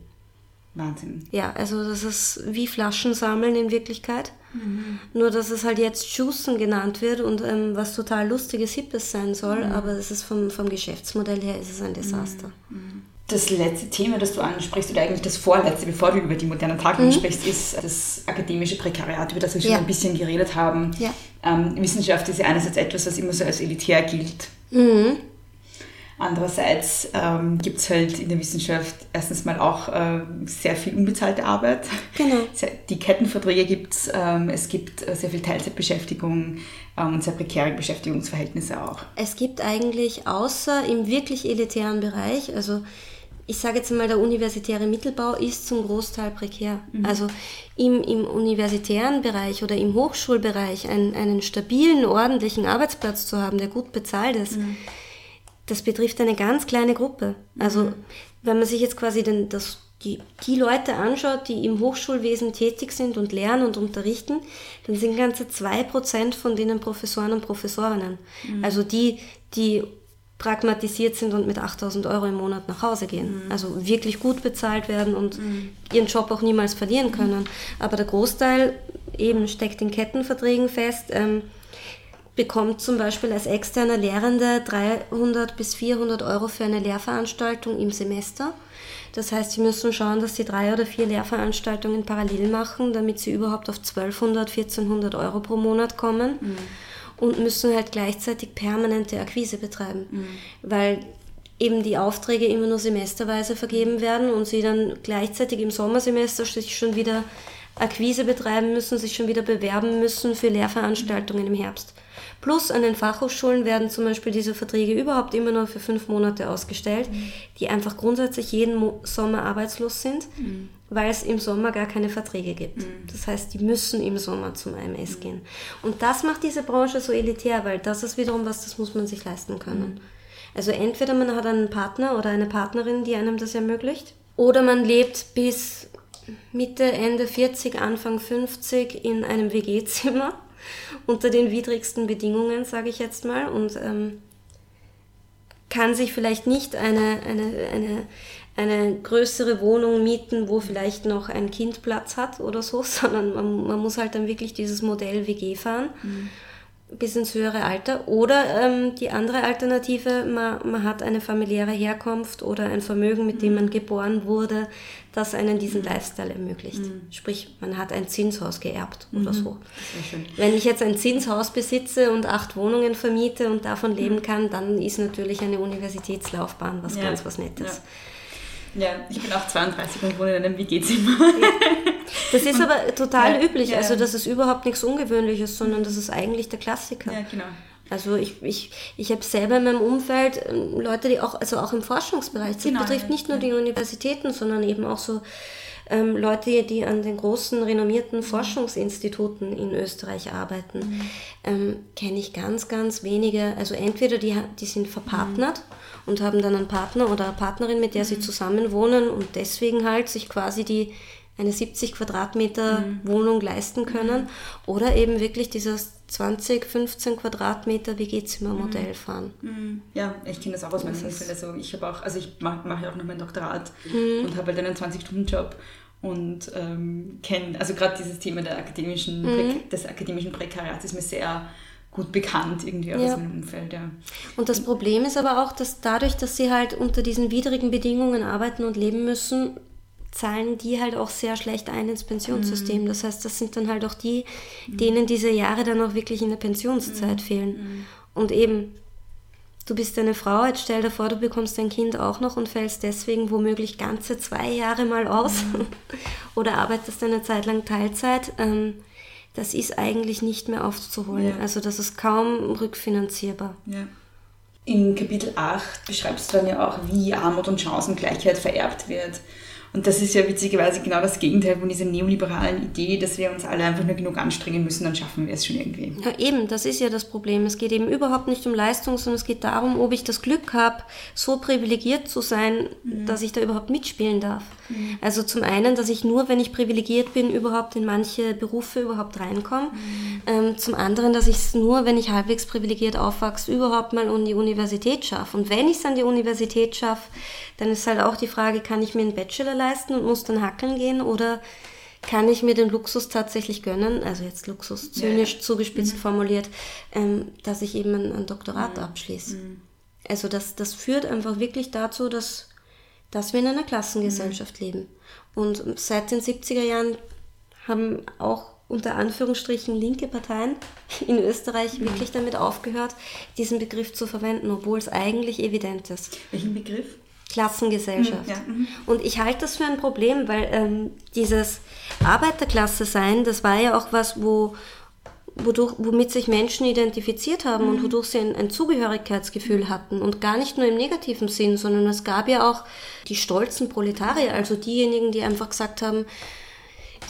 Wahnsinn. Ja, also das ist wie Flaschen sammeln in Wirklichkeit. Mhm. Nur, dass es halt jetzt Juicen genannt wird und ähm, was total lustiges, hippes sein soll, mhm. aber es ist vom, vom Geschäftsmodell her ist es ein Desaster. Mhm. Das letzte Thema, das du ansprichst, oder eigentlich das vorletzte, bevor du über die modernen Tage mhm. sprichst, ist das akademische Prekariat, über das wir schon ja. ein bisschen geredet haben. Ja. Ähm, Wissenschaft ist ja einerseits etwas, was immer so als elitär gilt. Andererseits ähm, gibt es halt in der Wissenschaft erstens mal auch äh, sehr viel unbezahlte Arbeit. Genau. Die Kettenverträge gibt es, ähm, es gibt äh, sehr viel Teilzeitbeschäftigung ähm, und sehr prekäre Beschäftigungsverhältnisse auch. Es gibt eigentlich außer im wirklich elitären Bereich, also ich sage jetzt mal, der universitäre Mittelbau ist zum Großteil prekär. Mhm. Also im, im universitären Bereich oder im Hochschulbereich einen, einen stabilen, ordentlichen Arbeitsplatz zu haben, der gut bezahlt ist. Mhm das betrifft eine ganz kleine Gruppe. Also mhm. wenn man sich jetzt quasi den, das, die, die Leute anschaut, die im Hochschulwesen tätig sind und lernen und unterrichten, dann sind ganze zwei Prozent von denen Professoren und Professorinnen. Mhm. Also die, die pragmatisiert sind und mit 8000 Euro im Monat nach Hause gehen. Mhm. Also wirklich gut bezahlt werden und mhm. ihren Job auch niemals verlieren können. Aber der Großteil eben steckt in Kettenverträgen fest. Ähm, bekommt zum Beispiel als externer Lehrende 300 bis 400 Euro für eine Lehrveranstaltung im Semester. Das heißt, sie müssen schauen, dass sie drei oder vier Lehrveranstaltungen parallel machen, damit sie überhaupt auf 1200, 1400 Euro pro Monat kommen. Mhm. Und müssen halt gleichzeitig permanente Akquise betreiben. Mhm. Weil eben die Aufträge immer nur semesterweise vergeben werden und sie dann gleichzeitig im Sommersemester sich schon wieder Akquise betreiben müssen, sich schon wieder bewerben müssen für Lehrveranstaltungen im Herbst. Plus an den Fachhochschulen werden zum Beispiel diese Verträge überhaupt immer nur für fünf Monate ausgestellt, mhm. die einfach grundsätzlich jeden Mo Sommer arbeitslos sind, mhm. weil es im Sommer gar keine Verträge gibt. Mhm. Das heißt, die müssen im Sommer zum AMS mhm. gehen. Und das macht diese Branche so elitär, weil das ist wiederum was, das muss man sich leisten können. Mhm. Also entweder man hat einen Partner oder eine Partnerin, die einem das ermöglicht, oder man lebt bis Mitte, Ende 40, Anfang 50 in einem WG-Zimmer unter den widrigsten Bedingungen, sage ich jetzt mal, und ähm, kann sich vielleicht nicht eine, eine, eine, eine größere Wohnung mieten, wo vielleicht noch ein Kind Platz hat oder so, sondern man, man muss halt dann wirklich dieses Modell WG fahren. Mhm bis ins höhere Alter. Oder ähm, die andere Alternative, man, man hat eine familiäre Herkunft oder ein Vermögen, mit dem man geboren wurde, das einen diesen Lifestyle ermöglicht. Mhm. Sprich, man hat ein Zinshaus geerbt oder mhm. so. Wenn ich jetzt ein Zinshaus besitze und acht Wohnungen vermiete und davon leben mhm. kann, dann ist natürlich eine Universitätslaufbahn was ja. ganz was Nettes. Ja. Ja, ich bin auch 32 und wohne in einem WG-Zimmer. Das ist aber total ja, üblich. Ja. Also das ist überhaupt nichts Ungewöhnliches, sondern das ist eigentlich der Klassiker. Ja, genau. Also ich, ich, ich habe selber in meinem Umfeld ähm, Leute, die auch, also auch im Forschungsbereich, das genau, betrifft nicht nur die Universitäten, sondern eben auch so ähm, Leute, die an den großen renommierten Forschungsinstituten in Österreich arbeiten, mhm. ähm, kenne ich ganz, ganz wenige. Also entweder die, die sind verpartnert mhm. und haben dann einen Partner oder eine Partnerin, mit der mhm. sie zusammen wohnen und deswegen halt sich quasi die eine 70 Quadratmeter mhm. Wohnung leisten können mhm. oder eben wirklich dieses 20, 15 Quadratmeter WG-Zimmermodell mhm. fahren. Mhm. Ja, ich kenne das auch aus meinem Umfeld. Also ich habe auch, also ich mache mach ja auch noch mein Doktorat mhm. und habe halt einen 20-Stunden-Job und ähm, kenne, also gerade dieses Thema der akademischen, des akademischen Prekariats ist mir sehr gut bekannt irgendwie ja. aus meinem Umfeld. Ja. Und das Problem ist aber auch, dass dadurch, dass sie halt unter diesen widrigen Bedingungen arbeiten und leben müssen, zahlen die halt auch sehr schlecht ein ins Pensionssystem. Mhm. Das heißt, das sind dann halt auch die, mhm. denen diese Jahre dann auch wirklich in der Pensionszeit mhm. fehlen. Mhm. Und eben, du bist eine Frau, jetzt stell dir vor, du bekommst dein Kind auch noch und fällst deswegen womöglich ganze zwei Jahre mal aus mhm. oder arbeitest eine Zeit lang Teilzeit. Ähm, das ist eigentlich nicht mehr aufzuholen. Ja. Also das ist kaum rückfinanzierbar. Ja. In Kapitel 8 beschreibst du dann ja auch, wie Armut und Chancengleichheit vererbt wird. Und das ist ja witzigerweise genau das Gegenteil von dieser neoliberalen Idee, dass wir uns alle einfach nur genug anstrengen müssen, dann schaffen wir es schon irgendwie. Ja, eben, das ist ja das Problem. Es geht eben überhaupt nicht um Leistung, sondern es geht darum, ob ich das Glück habe, so privilegiert zu sein, mhm. dass ich da überhaupt mitspielen darf. Mhm. Also zum einen, dass ich nur, wenn ich privilegiert bin, überhaupt in manche Berufe überhaupt reinkomme. Mhm. Ähm, zum anderen, dass ich es nur, wenn ich halbwegs privilegiert aufwachse, überhaupt mal an die Universität schaffe. Und wenn ich es an die Universität schaffe, dann ist halt auch die Frage, kann ich mir einen Bachelor leisten und muss dann hackeln gehen oder kann ich mir den Luxus tatsächlich gönnen, also jetzt Luxus zynisch ja. zugespitzt mhm. formuliert, ähm, dass ich eben ein, ein Doktorat mhm. abschließe. Mhm. Also das, das führt einfach wirklich dazu, dass, dass wir in einer Klassengesellschaft mhm. leben. Und seit den 70er Jahren haben auch unter Anführungsstrichen linke Parteien in Österreich mhm. wirklich damit aufgehört, diesen Begriff zu verwenden, obwohl es eigentlich evident ist. Welchen Begriff? Klassengesellschaft. Ja. Mhm. Und ich halte das für ein Problem, weil ähm, dieses Arbeiterklasse sein, das war ja auch was, wo, wodurch, womit sich Menschen identifiziert haben mhm. und wodurch sie ein, ein, Zugehörigkeitsgefühl hatten. Und gar nicht nur im negativen Sinn, sondern es gab ja auch die stolzen Proletarier, also diejenigen, die einfach gesagt haben,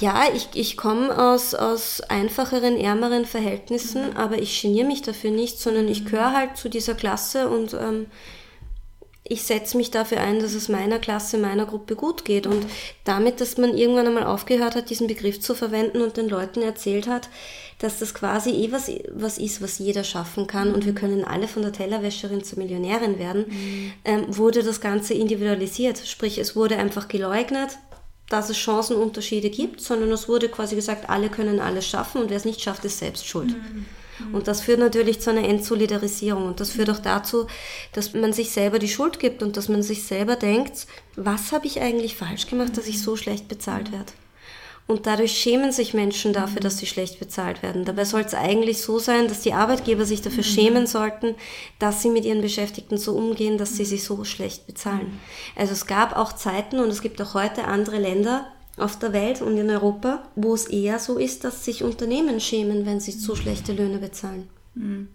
ja, ich, ich komme aus, aus einfacheren, ärmeren Verhältnissen, mhm. aber ich geniere mich dafür nicht, sondern ich gehöre halt zu dieser Klasse und ähm, ich setze mich dafür ein, dass es meiner Klasse, meiner Gruppe gut geht. Und damit, dass man irgendwann einmal aufgehört hat, diesen Begriff zu verwenden und den Leuten erzählt hat, dass das quasi eh was, was ist, was jeder schaffen kann und wir mhm. können alle von der Tellerwäscherin zur Millionärin werden, mhm. ähm, wurde das Ganze individualisiert. Sprich, es wurde einfach geleugnet, dass es Chancenunterschiede gibt, sondern es wurde quasi gesagt, alle können alles schaffen und wer es nicht schafft, ist selbst schuld. Mhm. Und das führt natürlich zu einer Entsolidarisierung. Und das führt auch dazu, dass man sich selber die Schuld gibt und dass man sich selber denkt, was habe ich eigentlich falsch gemacht, dass ich so schlecht bezahlt werde. Und dadurch schämen sich Menschen dafür, dass sie schlecht bezahlt werden. Dabei soll es eigentlich so sein, dass die Arbeitgeber sich dafür schämen sollten, dass sie mit ihren Beschäftigten so umgehen, dass sie sie so schlecht bezahlen. Also es gab auch Zeiten und es gibt auch heute andere Länder auf der Welt und in Europa, wo es eher so ist, dass sich Unternehmen schämen, wenn sie zu schlechte Löhne bezahlen.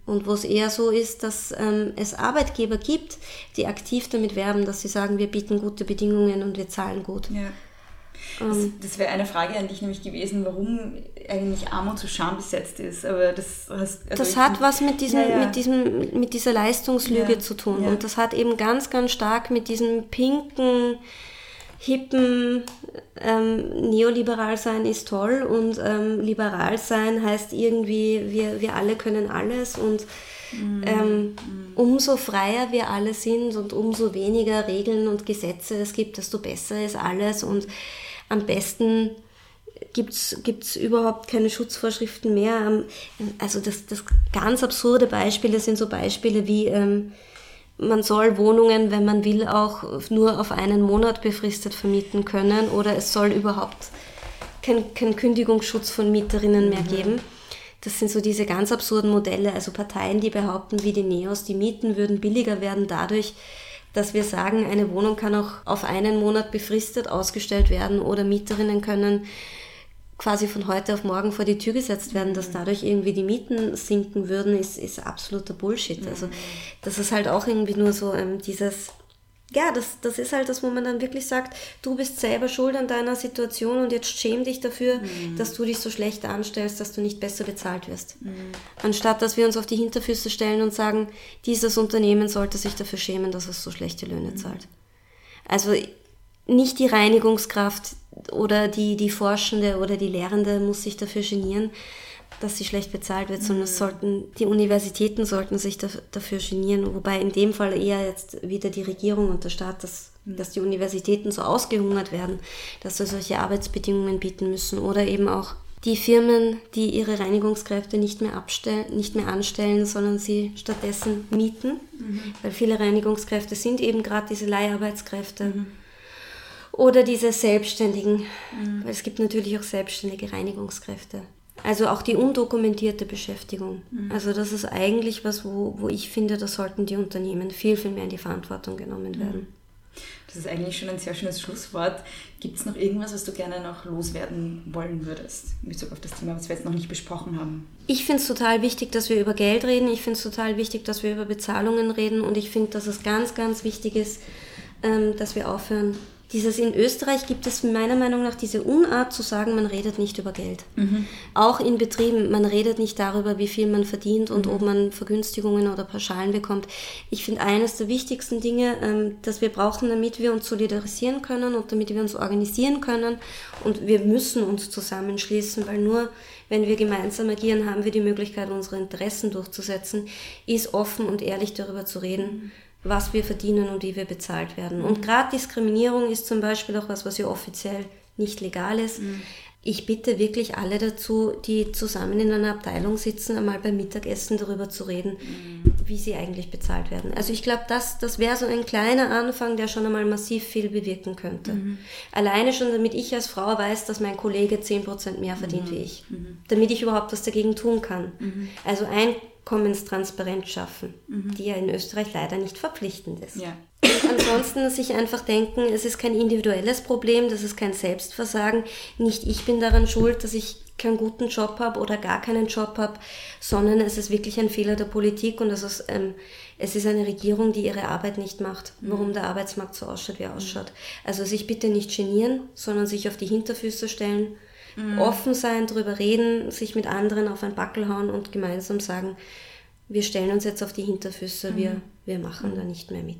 Und wo es eher so ist, dass ähm, es Arbeitgeber gibt, die aktiv damit werben, dass sie sagen, wir bieten gute Bedingungen und wir zahlen gut. Ja. Das, Ähm. das wäre eine Frage an dich nämlich gewesen, warum eigentlich Armut so schambesetzt ist. Aber das hast, also Das hat was mit, diesem, Ja, ja. Mit, diesem, mit dieser Leistungslüge Ja, zu tun. Und das hat eben ganz, ganz stark mit diesem pinken, hippen ähm, Neoliberal sein ist toll und ähm, liberal sein heißt irgendwie, wir, wir alle können alles und ähm, umso freier wir alle sind und umso weniger Regeln und Gesetze es gibt, desto besser ist alles und am besten gibt's gibt's überhaupt keine Schutzvorschriften mehr. Ähm, Also das, das ganz absurde Beispiele sind so Beispiele wie ähm, man soll Wohnungen, wenn man will, auch nur auf einen Monat befristet vermieten können oder es soll überhaupt kein, kein Kündigungsschutz von Mieterinnen mehr geben. Das sind so diese ganz absurden Modelle, also Parteien, die behaupten, wie die Neos, die Mieten würden billiger werden dadurch, dass wir sagen, eine Wohnung kann auch auf einen Monat befristet ausgestellt werden oder Mieterinnen können quasi von heute auf morgen vor die Tür gesetzt werden, dass dadurch irgendwie die Mieten sinken würden, ist, ist absoluter Bullshit. Also das ist halt auch irgendwie nur so ähm, dieses, ja, das, das ist halt das, wo man dann wirklich sagt, du bist selber schuld an deiner Situation und jetzt schäm dich dafür, dass du dich so schlecht anstellst, dass du nicht besser bezahlt wirst. Anstatt dass wir uns auf die Hinterfüße stellen und sagen, dieses Unternehmen sollte sich dafür schämen, dass es so schlechte Löhne zahlt. Also nicht die Reinigungskraft oder die, die Forschende oder die Lehrende muss sich dafür genieren, dass sie schlecht bezahlt wird, sondern es sollten, die Universitäten sollten sich da, dafür genieren, wobei in dem Fall eher jetzt wieder die Regierung und der Staat, dass, dass die Universitäten so ausgehungert werden, dass sie solche Arbeitsbedingungen bieten müssen. Oder eben auch die Firmen, die ihre Reinigungskräfte nicht mehr abstellen, nicht mehr anstellen, sondern sie stattdessen mieten, weil viele Reinigungskräfte sind eben gerade diese Leiharbeitskräfte. Oder diese Selbstständigen, weil es gibt natürlich auch selbstständige Reinigungskräfte. Also auch die undokumentierte Beschäftigung. Also das ist eigentlich was, wo, wo ich finde, da sollten die Unternehmen viel, viel mehr in die Verantwortung genommen werden. Das ist eigentlich schon ein sehr schönes Schlusswort. Gibt es noch irgendwas, was du gerne noch loswerden wollen würdest in Bezug auf das Thema, was wir jetzt noch nicht besprochen haben? Ich finde es total wichtig, dass wir über Geld reden. Ich finde es total wichtig, dass wir über Bezahlungen reden. Und ich finde, dass es ganz, ganz wichtig ist, ähm, dass wir aufhören. Dieses in Österreich gibt es meiner Meinung nach diese Unart zu sagen, man redet nicht über Geld. Auch in Betrieben, man redet nicht darüber, wie viel man verdient und ob man Vergünstigungen oder Pauschalen bekommt. Ich finde eines der wichtigsten Dinge, ähm, dass wir brauchen, damit wir uns solidarisieren können und damit wir uns organisieren können. Und wir müssen uns zusammenschließen, weil nur wenn wir gemeinsam agieren, haben wir die Möglichkeit, unsere Interessen durchzusetzen, ist offen und ehrlich darüber zu reden, was wir verdienen und wie wir bezahlt werden. Und gerade Diskriminierung ist zum Beispiel auch was, was ja offiziell nicht legal ist. Ich bitte wirklich alle dazu, die zusammen in einer Abteilung sitzen, einmal beim Mittagessen darüber zu reden, wie sie eigentlich bezahlt werden. Also ich glaube, das, das wäre so ein kleiner Anfang, der schon einmal massiv viel bewirken könnte. Alleine schon, damit ich als Frau weiß, dass mein Kollege 10% mehr verdient wie ich. Damit ich überhaupt was dagegen tun kann. Also Einkommenstransparenz schaffen, die ja in Österreich leider nicht verpflichtend ist. Ja. Und ansonsten sich einfach denken, es ist kein individuelles Problem, das ist kein Selbstversagen. Nicht ich bin daran schuld, dass ich keinen guten Job habe oder gar keinen Job habe, sondern es ist wirklich ein Fehler der Politik und es ist, ähm, es ist eine Regierung, die ihre Arbeit nicht macht, warum der Arbeitsmarkt so ausschaut, wie er ausschaut. Also sich bitte nicht genieren, sondern sich auf die Hinterfüße stellen, offen sein, drüber reden, sich mit anderen auf ein Backel hauen und gemeinsam sagen, wir stellen uns jetzt auf die Hinterfüße, wir, wir machen da nicht mehr mit.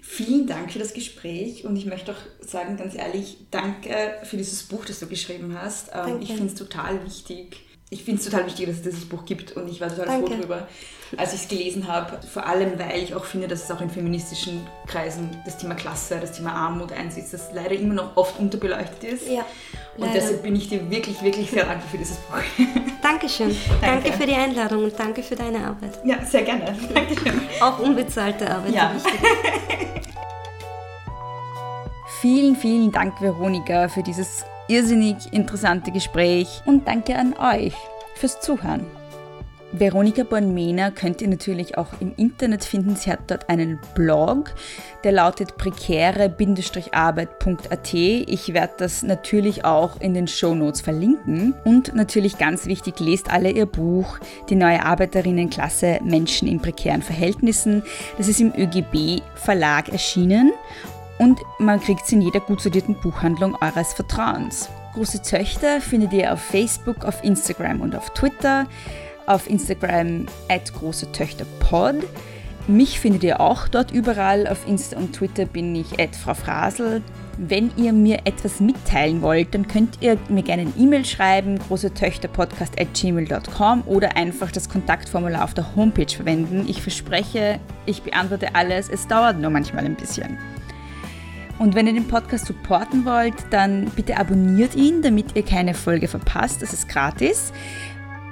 Vielen Dank für das Gespräch und ich möchte auch sagen, ganz ehrlich, danke für dieses Buch, das du geschrieben hast. Ähm, Danke. Ich finde es total wichtig. Ich finde es total wichtig, dass es dieses Buch gibt und ich war total froh Danke. darüber, als ich es gelesen habe. Vor allem, weil ich auch finde, dass es auch in feministischen Kreisen das Thema Klasse, das Thema Armut einsetzt, das leider immer noch oft unterbeleuchtet ist. Ja, Und leider. deshalb bin ich dir wirklich, wirklich sehr dankbar für dieses Buch. Dankeschön. Danke. danke für die Einladung und danke für deine Arbeit. Ja, sehr gerne. Dankeschön. Auch unbezahlte Arbeit. Ja. vielen, vielen Dank, Veronika, für dieses irrsinnig interessante Gespräch und danke an euch fürs Zuhören. Veronika Bornmena könnt ihr natürlich auch im Internet finden. Sie hat dort einen Blog, der lautet prekäre-arbeit.at. Ich werde das natürlich auch in den Show Notes verlinken. Und natürlich ganz wichtig, lest alle ihr Buch, die neue Arbeiterinnenklasse Menschen in prekären Verhältnissen. Das ist im ÖGB Verlag erschienen und man kriegt es in jeder gut sortierten Buchhandlung eures Vertrauens. Große Töchter findet ihr auf Facebook, auf Instagram und auf Twitter auf Instagram at große Töchter Pod. Mich findet ihr auch dort überall. Auf Insta und Twitter bin ich at Frau Frasel. Wenn ihr mir etwas mitteilen wollt, dann könnt ihr mir gerne eine E-Mail schreiben, großetöchterpodcast at gmail.com oder einfach das Kontaktformular auf der Homepage verwenden. Ich verspreche, ich beantworte alles. Es dauert nur manchmal ein bisschen. Und wenn ihr den Podcast supporten wollt, dann bitte abonniert ihn, damit ihr keine Folge verpasst. Das ist gratis.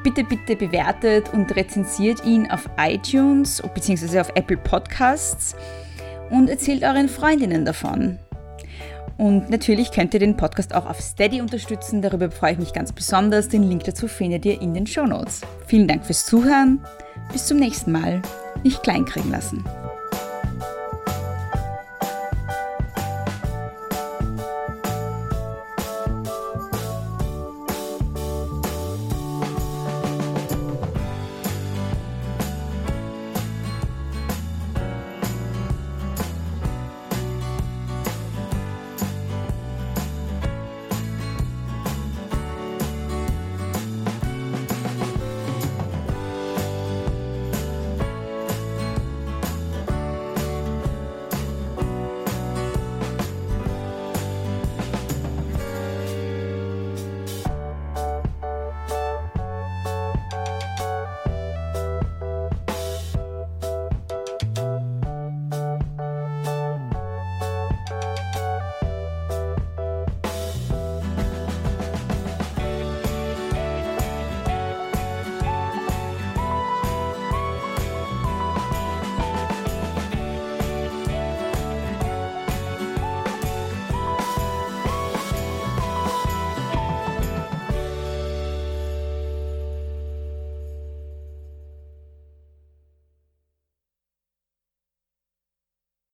Bitte, bitte bewertet und rezensiert ihn auf iTunes bzw. auf Apple Podcasts und erzählt euren Freundinnen davon. Und natürlich könnt ihr den Podcast auch auf Steady unterstützen, darüber freue ich mich ganz besonders. Den Link dazu findet ihr in den Show Notes. Vielen Dank fürs Zuhören, bis zum nächsten Mal. Nicht kleinkriegen lassen.